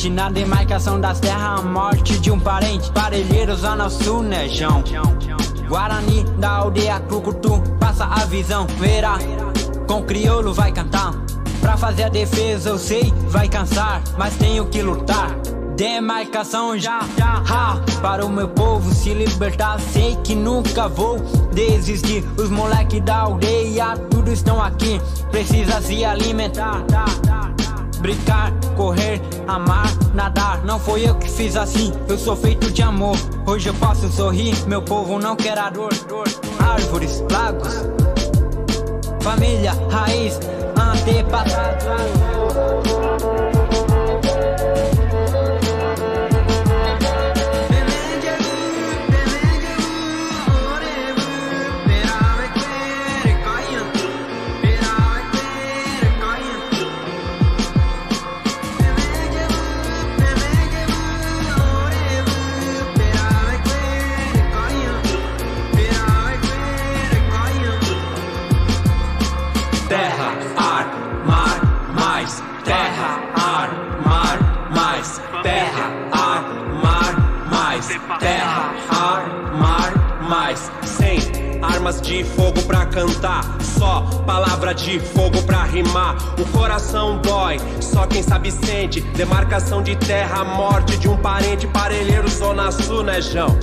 Sente. Na demarcação das terras, a morte de um parente. Parelheiro, zona sul, nejão. Guarani da aldeia Crucutu, passa a visão. Verá, com crioulo vai cantar. Pra fazer a defesa, eu sei, vai cansar. Mas tenho que lutar. Demarcação já, já, ha, para o meu povo se libertar. Sei que nunca vou desistir. Os moleque da aldeia, tudo estão aqui. Precisa se alimentar. Brincar, correr, amar, nadar. Não foi eu que fiz assim, eu sou feito de amor. Hoje eu posso sorrir, meu povo não quer a dor. Árvores, lagos, família, raiz, antepassados. Armas de fogo pra cantar, só palavra de fogo pra rimar. O coração dói, só quem sabe sente. Demarcação de terra, morte de um parente, parelheiro, zona sul, né, Jão?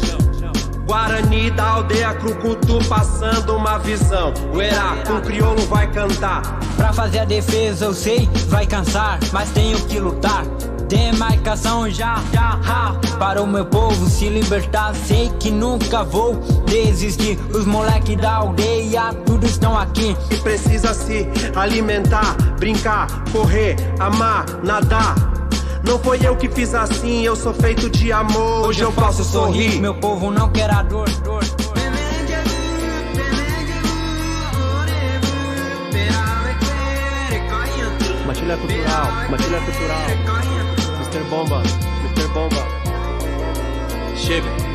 Guarani da aldeia Crucutu passando uma visão. O Herá com crioulo vai cantar. Pra fazer a defesa, eu sei, vai cansar, mas tenho que lutar. Demarcação já, já, ha, para o meu povo se libertar. Sei que nunca vou desistir. Os moleque da aldeia, tudo estão aqui. E precisa se alimentar, brincar, correr, amar, nadar. Não foi eu que fiz assim, eu sou feito de amor. Hoje eu posso sorrir. Meu povo não quer a dor. dor. Matilha cultural, matilha cultural. Mr. Bomba, Mr. Bomba. Chega,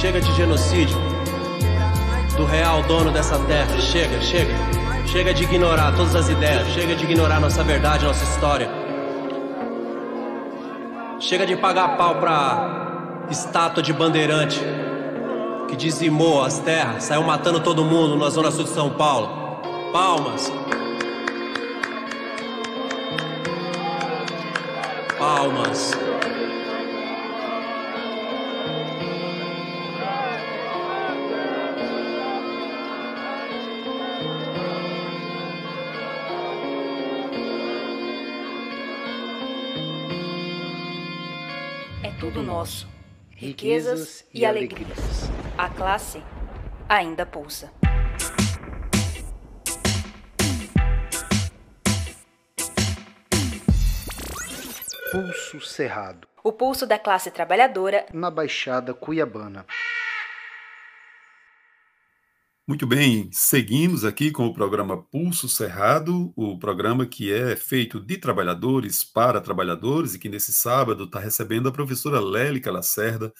chega de genocídio. Do real dono dessa terra. Chega, chega. Chega de ignorar todas as ideias. Chega de ignorar nossa verdade, nossa história. Chega de pagar pau pra estátua de bandeirante que dizimou as terras, saiu matando todo mundo na zona sul de São Paulo. Palmas. Palmas. Nosso. Riquezas e alegrias. A classe ainda pulsa. Pulso Cerrado, O pulso da classe trabalhadora na Baixada Cuiabana. Muito bem, seguimos aqui com o programa Pulso Cerrado, o programa que é feito de trabalhadores para trabalhadores e que nesse sábado está recebendo a professora Lélica Lacerda,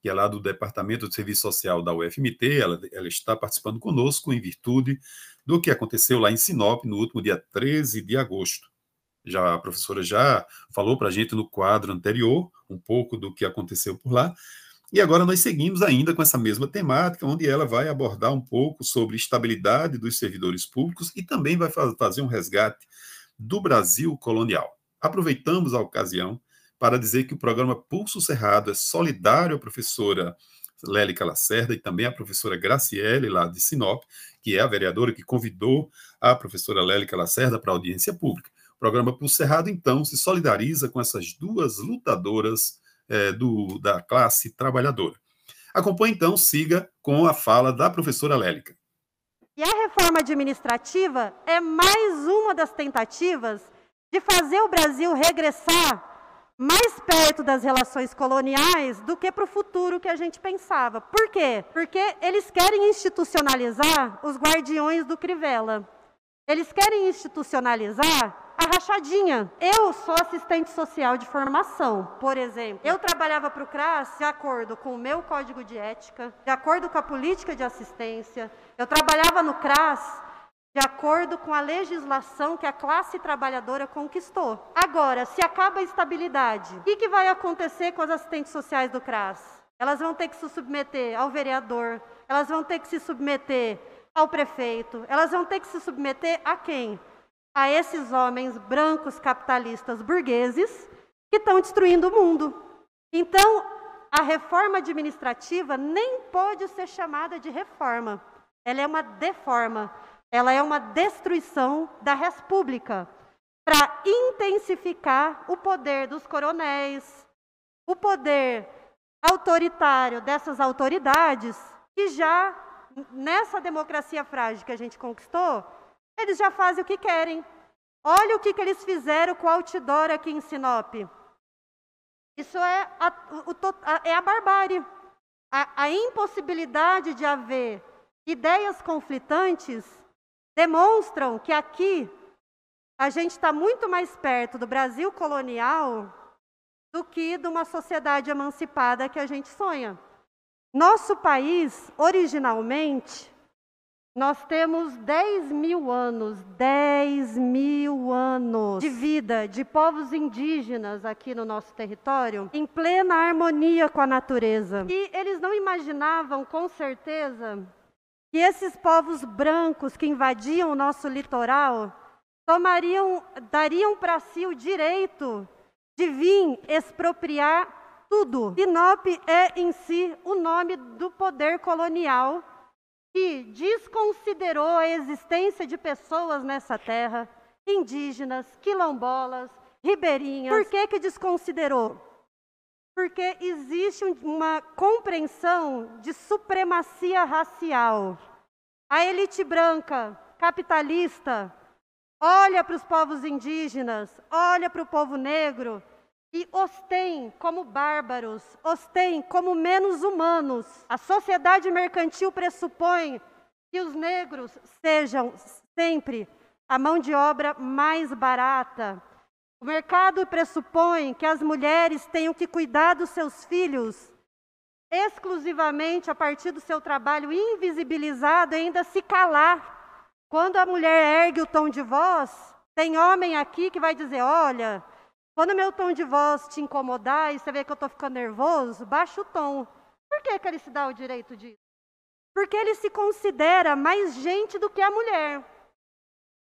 que é lá do Departamento de Serviço Social da UFMT, ela, ela está participando conosco em virtude do que aconteceu lá em Sinop no último dia 13 de agosto. Já a professora já falou para a gente no quadro anterior um pouco do que aconteceu por lá, e agora nós seguimos ainda com essa mesma temática, onde ela vai abordar um pouco sobre estabilidade dos servidores públicos e também vai fa fazer um resgate do Brasil colonial. Aproveitamos a ocasião para dizer que o programa Pulso Cerrado é solidário à professora Lélica Lacerda e também à professora Graciele, lá de Sinop, que é a vereadora que convidou a professora Lélica Lacerda para a audiência pública. O programa Pulso Cerrado, então, se solidariza com essas duas lutadoras é, do, da classe trabalhadora. Acompanhe, então, siga com a fala da professora Lélica. E a reforma administrativa é mais uma das tentativas de fazer o Brasil regressar mais perto das relações coloniais do que para o futuro que a gente pensava. Por quê? Porque eles querem institucionalizar os guardiões do Crivella. Eles querem institucionalizar a rachadinha. Eu sou assistente social de formação, por exemplo. Eu trabalhava para o CRAS de acordo com o meu código de ética, de acordo com a política de assistência. Eu trabalhava no CRAS de acordo com a legislação que a classe trabalhadora conquistou. Agora, se acaba a estabilidade, o que, que vai acontecer com as assistentes sociais do CRAS? Elas vão ter que se submeter ao vereador, elas vão ter que se submeter ao prefeito, elas vão ter que se submeter a quem? A esses homens brancos capitalistas burgueses que estão destruindo o mundo. Então, a reforma administrativa nem pode ser chamada de reforma, ela é uma deforma ela é uma destruição da república para intensificar o poder dos coronéis, o poder autoritário dessas autoridades que já nessa democracia frágil que a gente conquistou, eles já fazem o que querem. Olha o que, que eles fizeram com o outdoor aqui em Sinop. Isso é a, o, a, é a barbárie. A, a impossibilidade de haver ideias conflitantes demonstram que aqui a gente está muito mais perto do Brasil colonial do que de uma sociedade emancipada que a gente sonha. Nosso país, originalmente, nós temos 10 mil anos, 10 mil anos de vida de povos indígenas aqui no nosso território, em plena harmonia com a natureza. E eles não imaginavam, com certeza, que esses povos brancos que invadiam o nosso litoral tomariam, dariam para si o direito de vir expropriar tudo. Sinop é em si o nome do poder colonial que desconsiderou a existência de pessoas nessa terra, indígenas, quilombolas, ribeirinhas. Por que que desconsiderou? Porque existe uma compreensão de supremacia racial. A elite branca, capitalista, olha para os povos indígenas, olha para o povo negro e os tem como bárbaros, os tem como menos humanos. A sociedade mercantil pressupõe que os negros sejam sempre a mão de obra mais barata, o mercado pressupõe que as mulheres tenham que cuidar dos seus filhos exclusivamente a partir do seu trabalho invisibilizado ainda se calar. Quando a mulher ergue o tom de voz, tem homem aqui que vai dizer: Olha, quando meu tom de voz te incomodar e você vê que eu estou ficando nervoso, baixa o tom. Por que, que ele se dá o direito disso? Porque ele se considera mais gente do que a mulher.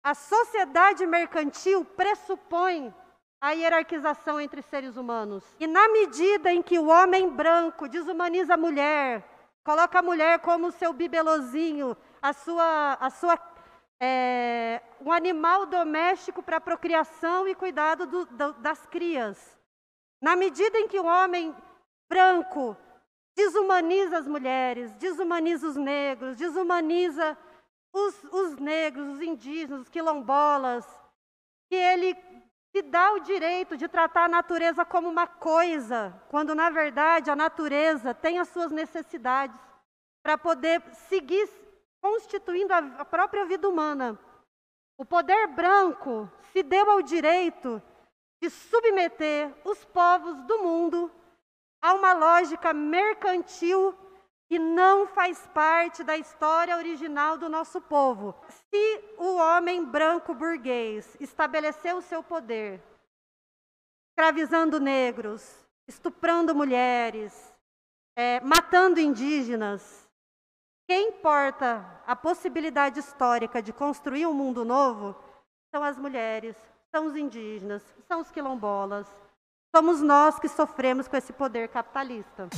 A sociedade mercantil pressupõe a hierarquização entre seres humanos. E na medida em que o homem branco desumaniza a mulher, coloca a mulher como seu bibelozinho, a sua, a sua é, um animal doméstico para procriação e cuidado do, do, das crias. Na medida em que o homem branco desumaniza as mulheres, desumaniza os negros, desumaniza os, os negros, os indígenas, os quilombolas, que ele se dá o direito de tratar a natureza como uma coisa, quando na verdade a natureza tem as suas necessidades para poder seguir constituindo a própria vida humana. O poder branco se deu ao direito de submeter os povos do mundo a uma lógica mercantil que não faz parte da história original do nosso povo. Se o homem branco burguês estabeleceu o seu poder, escravizando negros, estuprando mulheres, é, matando indígenas, quem importa a possibilidade histórica de construir um mundo novo são as mulheres, são os indígenas, são os quilombolas. Somos nós que sofremos com esse poder capitalista.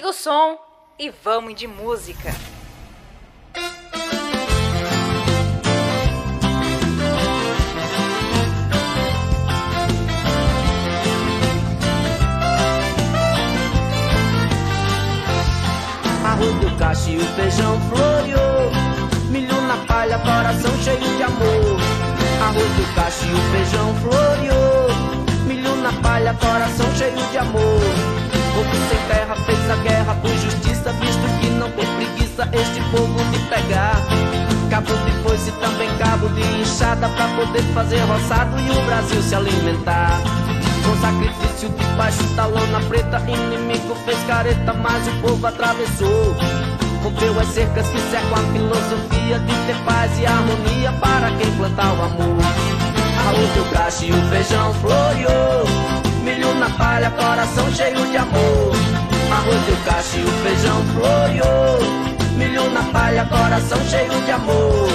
Liga o som e vamos de música. Arroz do cacho e o feijão floreou. Milho na palha, coração cheio de amor. Arroz do cacho e o feijão floreou. Milho na palha, coração cheio de amor Povo sem terra fez a guerra por justiça Visto que não tem preguiça este povo de pegar. Cabo de foice, também cabo de enxada Pra poder fazer roçado e o Brasil se alimentar. Com sacrifício debaixo da lona preta Inimigo fez careta, mas o povo atravessou. Rompeu as cercas que cercam a filosofia De ter paz e harmonia para quem plantar o amor. Arroz do graxa e o feijão floreou na palha, coração cheio de amor. Arroz do cacho e o feijão floreou. Milho na palha, coração cheio de amor.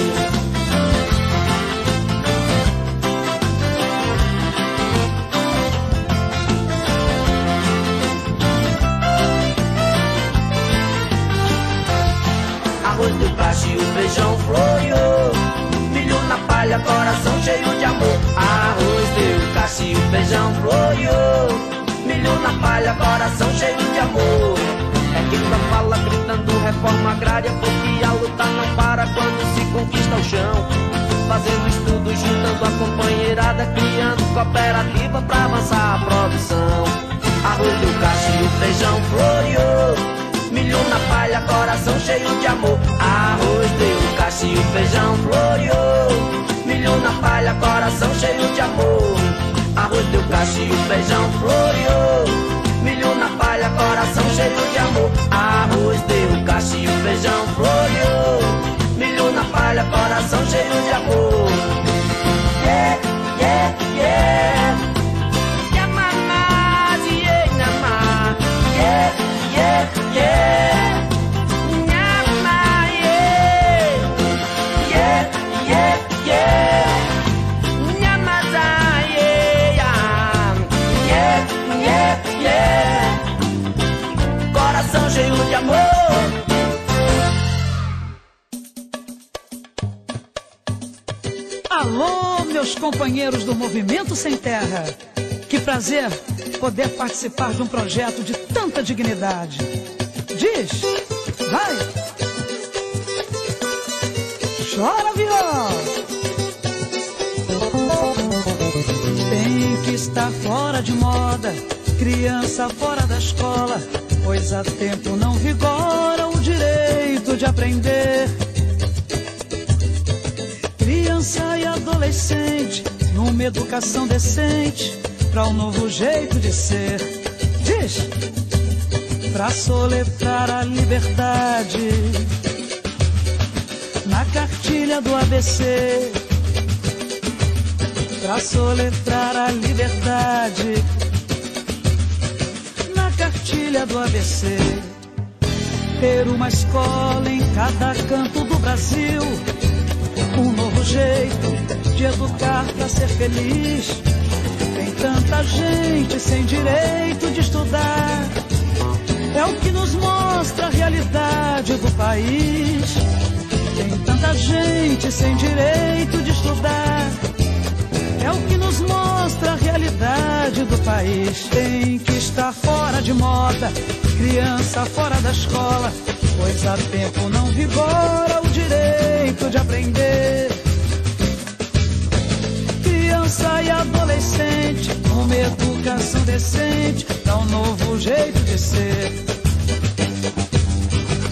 Arroz do cacho e o feijão floreou. Coração cheio de amor. Arroz do cacho e o feijão floreou. Milho na palha, coração cheio de amor. É que pra fala gritando reforma agrária, porque a luta não para quando se conquista o chão. Fazendo estudos, juntando a companheirada, criando cooperativa pra avançar a produção. Arroz do cacho e o feijão floreou. Milho na palha, coração cheio de amor. Arroz deu cacho e o feijão floreou. Milho na palha, coração cheio de amor. Arroz deu cacho e o feijão floreou. Milho na palha, coração cheio de amor. Arroz deu cacho e o feijão floreou. Milho na palha, coração cheio de amor. Yeah, yeah, yeah. Meus companheiros do Movimento Sem Terra. Que prazer poder participar de um projeto de tanta dignidade. Diz, vai. Chora, viola. Tem que estar fora de moda, criança fora da escola, pois há tempo não vigora o direito de aprender. Criança e adolescente, numa educação decente, pra um novo jeito de ser. Diz! Pra soletrar a liberdade na cartilha do ABC. Pra soletrar a liberdade na cartilha do ABC. Ter uma escola em cada canto do Brasil um jeito de educar pra ser feliz. Tem tanta gente sem direito de estudar. É o que nos mostra a realidade do país. Tem tanta gente sem direito de estudar. É o que nos mostra a realidade do país. Tem que estar fora de moda, criança fora da escola, pois há tempo não vigora o direito de aprender. Criança e adolescente, uma educação decente, dá um novo jeito de ser.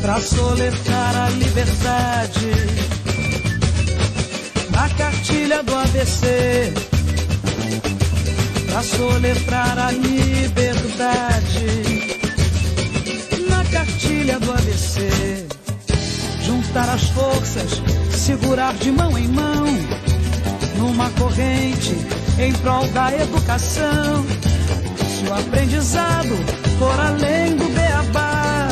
Pra soletrar a liberdade na cartilha do ABC. Pra soletrar a liberdade na cartilha do ABC. andar de mão em mão, numa corrente em prol da educação. Se o aprendizado for além do beabá,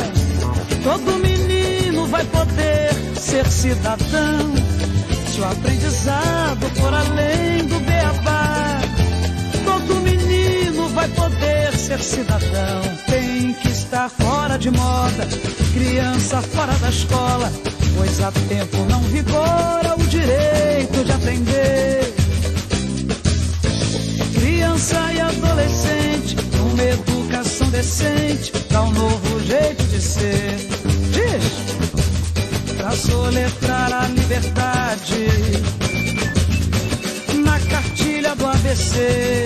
todo menino vai poder ser cidadão. Se o aprendizado for além do beabá, todo menino vai poder ser cidadão. Tem que estar fora de moda, criança fora da escola, pois há tempo não vigora o direito de aprender. Criança e adolescente, uma educação decente, dá um novo jeito de ser. Diz! Pra soletrar a liberdade na cartilha do ABC.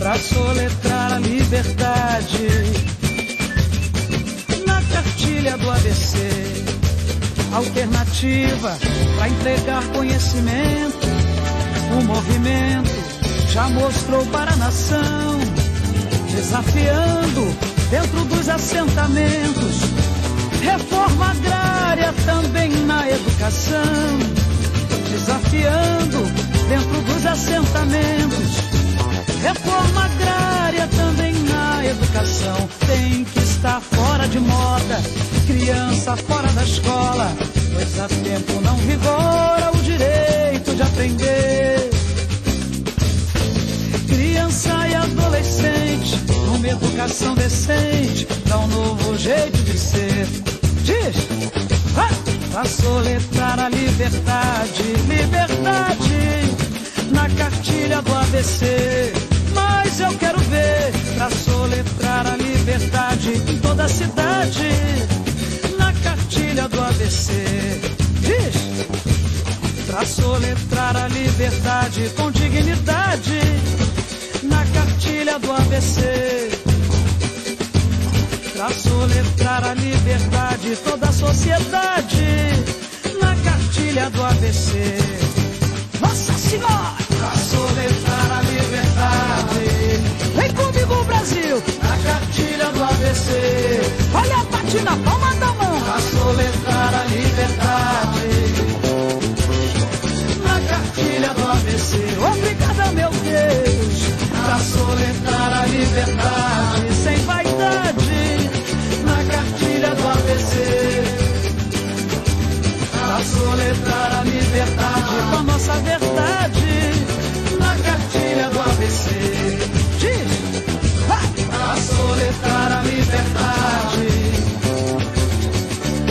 Pra soletrar a liberdade na cartilha do ABC. Alternativa para entregar conhecimento. O movimento já mostrou para a nação, desafiando dentro dos assentamentos. Reforma agrária também na educação, desafiando dentro dos assentamentos. Reforma agrária também na educação tem que estar fora de moda. Criança fora da escola, pois há tempo não vigora o direito de aprender. Educação decente, dá um novo jeito de ser. Diz! Pra soletrar a liberdade, liberdade na cartilha do ABC. Mas eu quero ver pra soletrar a liberdade em toda a cidade. Na cartilha do ABC. Diz! Pra soletrar a liberdade com dignidade. Na cartilha do ABC. Pra soletrar a liberdade toda a sociedade. Na cartilha do ABC. Nossa Senhora! Pra soletrar a liberdade. Vem comigo, Brasil! Na cartilha do ABC. Olha a bate na palma da mão. Pra soletrar a liberdade. Na cartilha do ABC. Obrigada, meu Deus. Pra soletrar a liberdade. A nossa verdade na cartilha do ABC. Diz! Vai! Pra soletrar a liberdade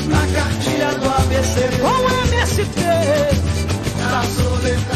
na cartilha do ABC com MST. Pra soletrar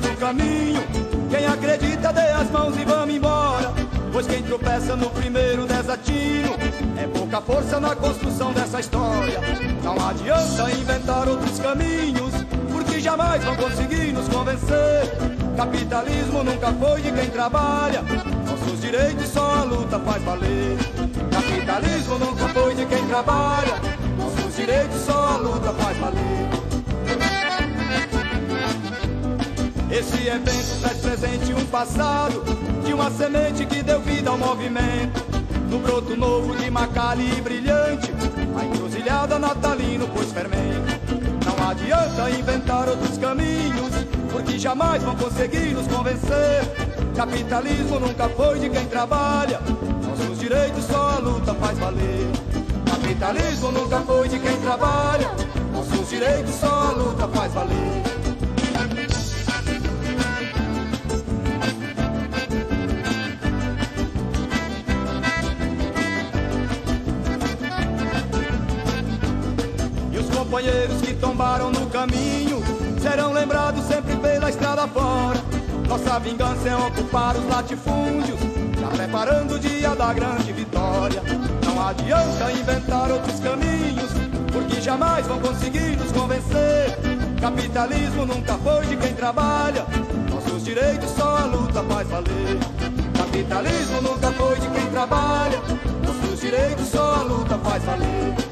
no caminho. Quem acredita dê as mãos e vamos embora. Pois quem tropeça no primeiro desatino é pouca força na construção dessa história. Não adianta inventar outros caminhos, porque jamais vão conseguir nos convencer. Capitalismo nunca foi de quem trabalha, nossos direitos só a luta faz valer. Capitalismo nunca foi de quem trabalha, nossos direitos só a luta faz valer. Esse evento traz presente um passado de uma semente que deu vida ao movimento. No broto novo de Macali e brilhante, a encruzilhada natalino pôs fermento. Não adianta inventar outros caminhos, porque jamais vão conseguir nos convencer. Capitalismo nunca foi de quem trabalha, nossos direitos só a luta faz valer. Capitalismo nunca foi de quem trabalha, nossos direitos só a luta faz valer. Tombaram no caminho serão lembrados sempre pela estrada fora. Nossa vingança é ocupar os latifúndios, já preparando o dia da grande vitória. Não adianta inventar outros caminhos, porque jamais vão conseguir nos convencer. Capitalismo nunca foi de quem trabalha. Nossos direitos só a luta faz valer. Capitalismo nunca foi de quem trabalha. Nossos direitos só a luta faz valer.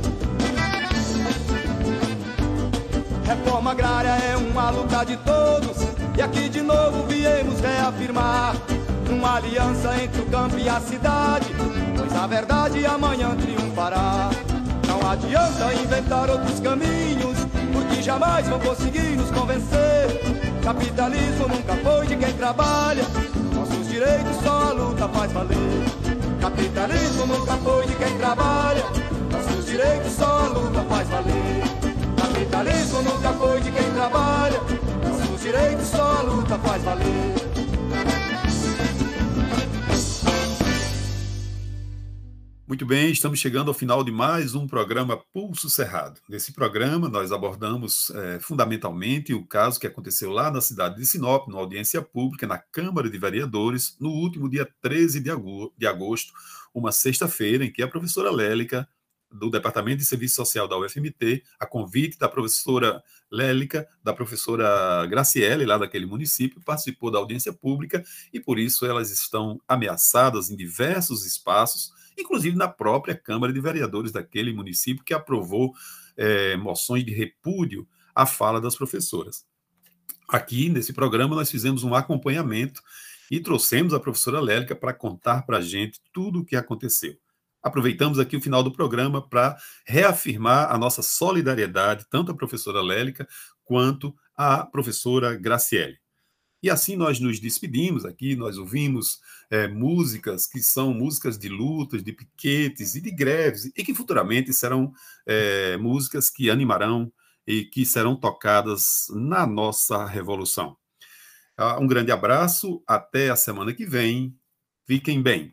Reforma agrária é uma luta de todos. E aqui de novo viemos reafirmar uma aliança entre o campo e a cidade. Pois a verdade amanhã triunfará. Não adianta inventar outros caminhos, porque jamais vão conseguir nos convencer. Capitalismo nunca foi de quem trabalha. Nossos direitos só a luta faz valer. Capitalismo nunca foi de quem trabalha. Nossos direitos só a luta faz valer. Capitalismo nunca foi de quem trabalha. Nossos direitos só a luta faz valer. Muito bem, estamos chegando ao final de mais um programa Pulso Cerrado. Nesse programa, nós abordamos é, fundamentalmente o caso que aconteceu lá na cidade de Sinop, numa audiência pública na Câmara de Vereadores, no último dia 13 de agosto, uma sexta-feira, em que a professora Lélica, do Departamento de Serviço Social da UFMT, a convite da professora Lélica, da professora Graciele, lá daquele município, participou da audiência pública e, por isso, elas estão ameaçadas em diversos espaços inclusive na própria Câmara de Vereadores daquele município, que aprovou é, moções de repúdio à fala das professoras. Aqui, nesse programa, nós fizemos um acompanhamento e trouxemos a professora Lélica para contar para a gente tudo o que aconteceu. Aproveitamos aqui o final do programa para reafirmar a nossa solidariedade, tanto à professora Lélica quanto à professora Graciele. E assim nós nos despedimos aqui, nós ouvimos é, músicas que são músicas de lutas, de piquetes e de greves, e que futuramente serão é, músicas que animarão e que serão tocadas na nossa revolução. Ah, um grande abraço, até a semana que vem. Fiquem bem.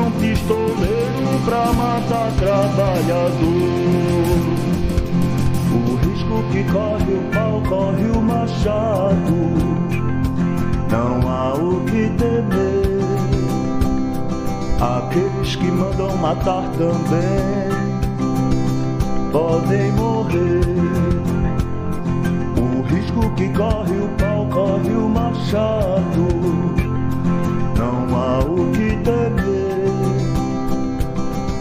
Contratam pistoleiro pra matar trabalhador. O risco que corre o pau, corre o machado. Não há o que temer. Aqueles que mandam matar também podem morrer. O risco que corre o pau, corre o machado. Não há o que temer.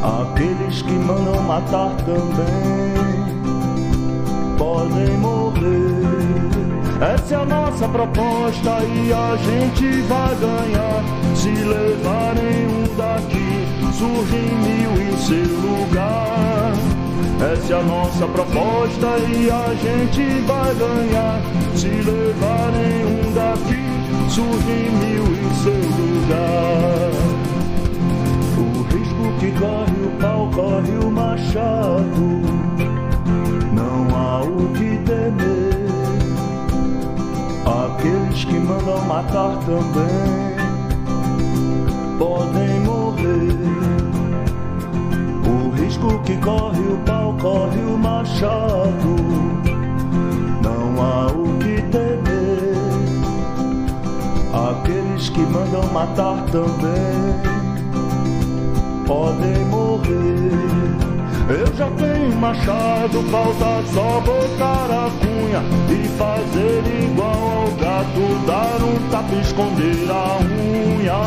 Aqueles que mandam matar também podem morrer. Essa é a nossa proposta e a gente vai ganhar. Se levarem um daqui, surgem mil em seu lugar. Essa é a nossa proposta e a gente vai ganhar. Se levarem um daqui, surgem mil em seu lugar. Corre o pau, corre o machado. Não há o que temer. Aqueles que mandam matar também podem morrer. O risco que corre o pau, corre o machado. Não há o que temer. Aqueles que mandam matar também podem morrer. Eu já tenho machado, falta só botar a cunha e fazer igual ao gato, dar um tapa e esconder a unha.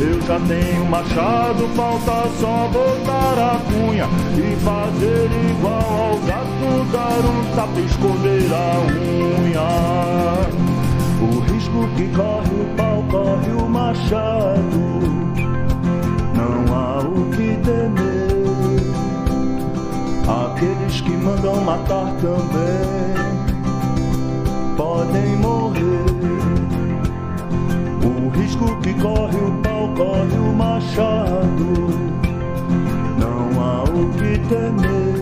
Eu já tenho machado, falta só botar a cunha e fazer igual ao gato, dar um tapa e esconder a unha. O risco que corre o pau, corre o machado. Há o que temer. Aqueles que mandam matar também podem morrer. O risco que corre o pau, corre o machado. Não há o que temer.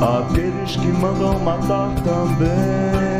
Aqueles que mandam matar também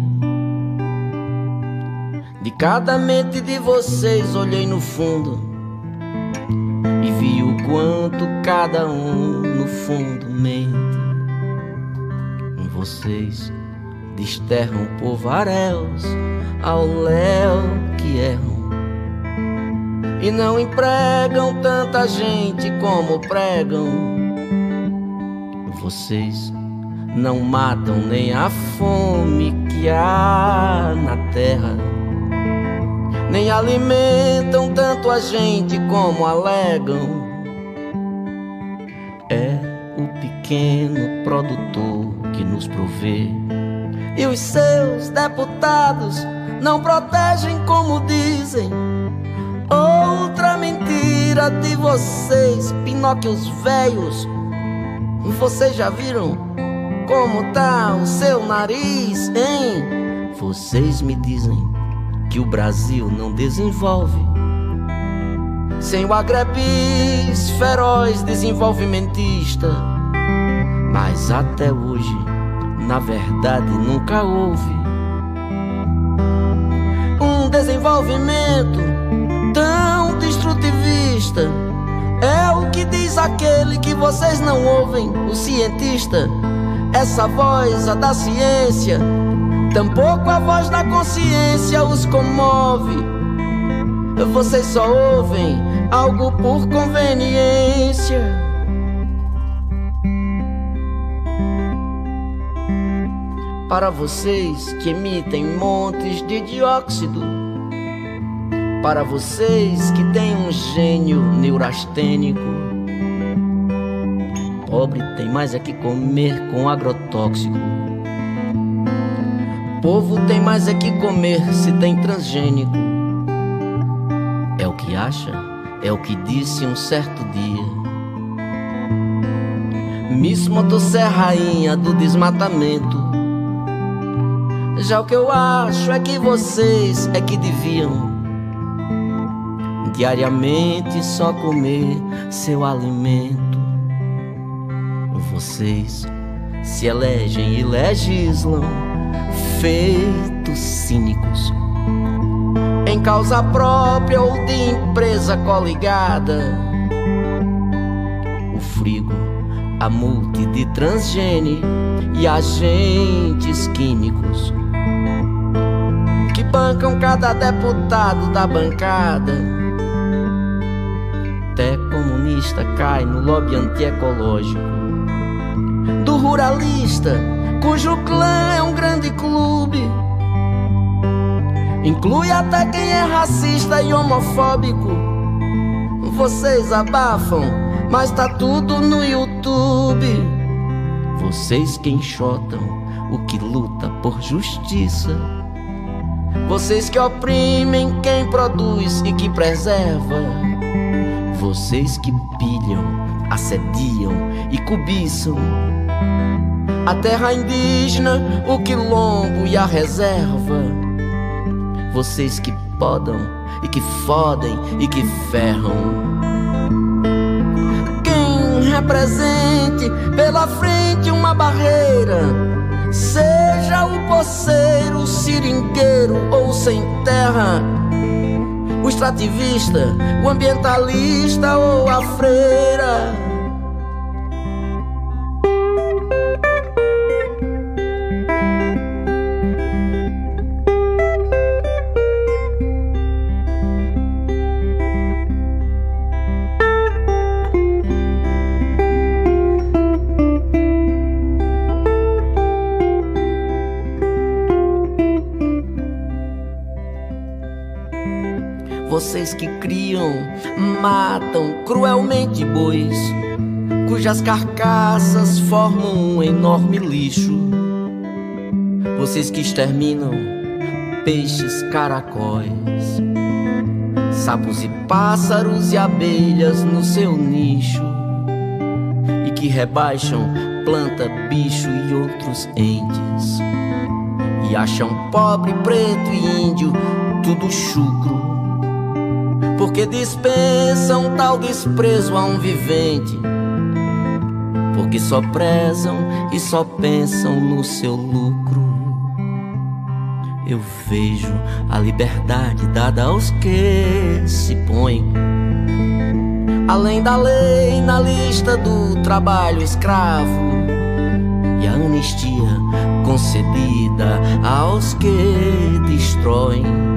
Cada mente de vocês olhei no fundo e vi o quanto cada um no fundo mente. Vocês desterram povaréus ao léu que erram e não empregam tanta gente como pregam. Vocês não matam nem a fome que há na terra, nem alimentam tanto a gente como alegam. É o pequeno produtor que nos provê. E os seus deputados não protegem como dizem. Outra mentira de vocês, Pinóquios velhos. Vocês já viram como tá o seu nariz, hein? Vocês me dizem que o Brasil não desenvolve sem o agrebis feroz desenvolvimentista. Mas até hoje, na verdade, nunca houve um desenvolvimento tão destrutivista. É o que diz aquele que vocês não ouvem, o cientista. Essa voz, a da ciência, tampouco a voz da consciência os comove. Vocês só ouvem algo por conveniência. Para vocês que emitem montes de dióxido, para vocês que têm um gênio neurastênico, pobre tem mais é que comer com agrotóxico. Povo tem mais é que comer se tem transgênico. É o que acha, é o que disse um certo dia. Miss Motosserra, rainha do desmatamento. Já o que eu acho é que vocês é que deviam diariamente só comer seu alimento. Vocês se elegem e legislam feitos cínicos em causa própria ou de empresa coligada. O frigo, a multi de transgene e agentes químicos que bancam cada deputado da bancada. Até comunista cai no lobby antiecológico do ruralista, cujo clã é um grande clube. Inclui até quem é racista e homofóbico. Vocês abafam, mas tá tudo no YouTube. Vocês que enxotam o que luta por justiça. Vocês que oprimem quem produz e que preserva. Vocês que pilham, assediam e cobiçam a terra indígena, o quilombo e a reserva. Vocês que podam e que fodem e que ferram. Quem represente pela frente uma barreira, seja o poceiro, o seringueiro ou sem terra, o extrativista, o ambientalista ou a freira. Matam cruelmente bois, cujas carcaças formam um enorme lixo. Vocês que exterminam peixes, caracóis, sapos e pássaros e abelhas no seu nicho, e que rebaixam planta, bicho e outros entes. E acham pobre, preto e índio tudo chucro. Porque dispensam tal desprezo a um vivente. Porque só prezam e só pensam no seu lucro. Eu vejo a liberdade dada aos que se põem além da lei na lista do trabalho escravo e a anistia concedida aos que destroem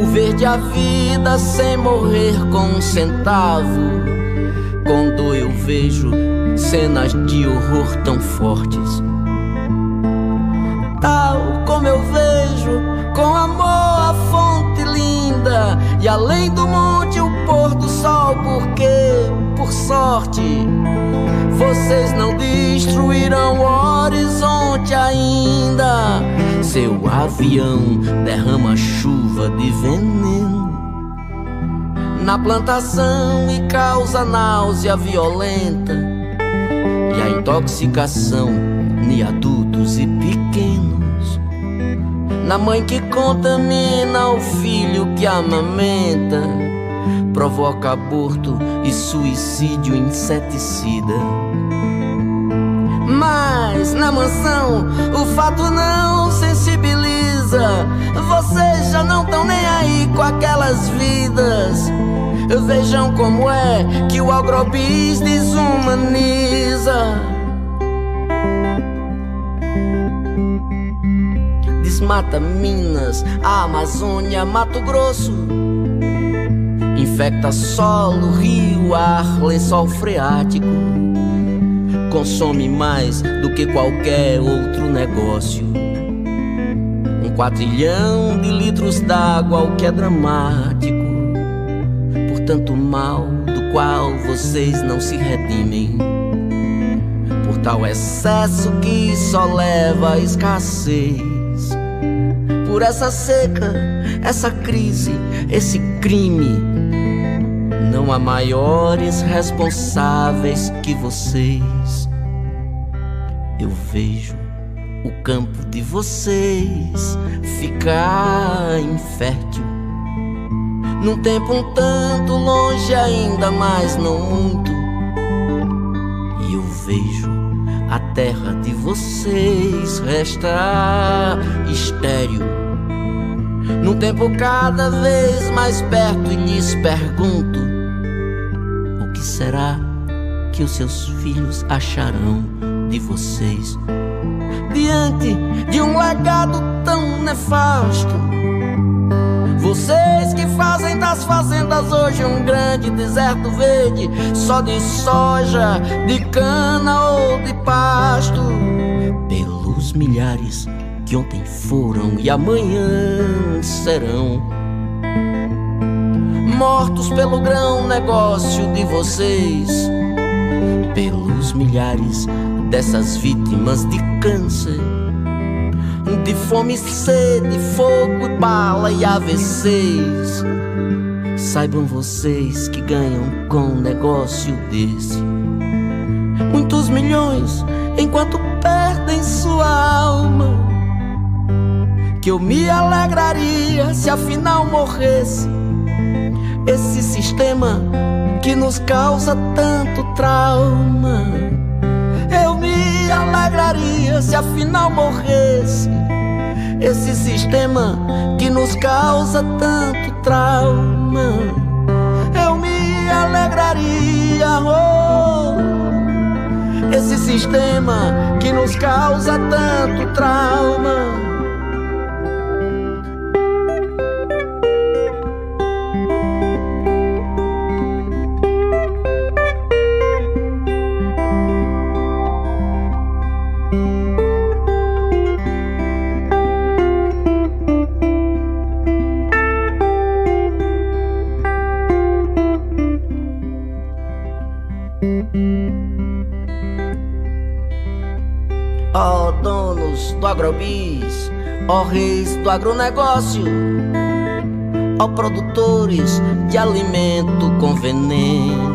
o verde a vida sem morrer com um centavo. Quando eu vejo cenas de horror tão fortes, tal como eu vejo com amor a fonte linda e além do monte o pôr do sol, porque por sorte vocês não destruirão o horizonte ainda. Seu avião derrama chuva de veneno na plantação e causa náusea violenta e a intoxicação em adultos e pequenos. Na mãe que contamina o filho que amamenta, provoca aborto e suicídio inseticida. Mas na mansão o fato não sensibiliza. Vocês já não estão nem aí com aquelas vidas. Vejam como é que o agrobis desumaniza. Desmata Minas, a Amazônia, Mato Grosso. Infecta solo, rio, ar, lençol freático consome mais do que qualquer outro negócio. Um quadrilhão de litros d'água, o que é dramático. Por tanto mal do qual vocês não se redimem. Por tal excesso que só leva à escassez. Por essa seca, essa crise, esse crime. Não há maiores responsáveis que vocês. Eu vejo o campo de vocês ficar infértil. Num tempo um tanto longe, ainda mais não muito. E eu vejo a terra de vocês restar estéril. Num tempo cada vez mais perto, e lhes pergunto: o que será que os seus filhos acharão de vocês? Diante de um legado tão nefasto. Vocês que fazem das fazendas hoje um grande deserto verde, só de soja, de cana ou de pasto. Pelos milhares que ontem foram e amanhã serão. Mortos pelo grão negócio de vocês, pelos milhares dessas vítimas de câncer, de fome, sede, fogo, bala e AVCs. Saibam vocês que ganham com um negócio desse muitos milhões enquanto perdem sua alma. Que eu me alegraria se afinal morresse esse sistema que nos causa tanto trauma. Me alegraria se afinal morresse esse sistema que nos causa tanto trauma. Eu me alegraria, oh, esse sistema que nos causa tanto trauma. Ó reis do agronegócio, ó produtores de alimento com veneno.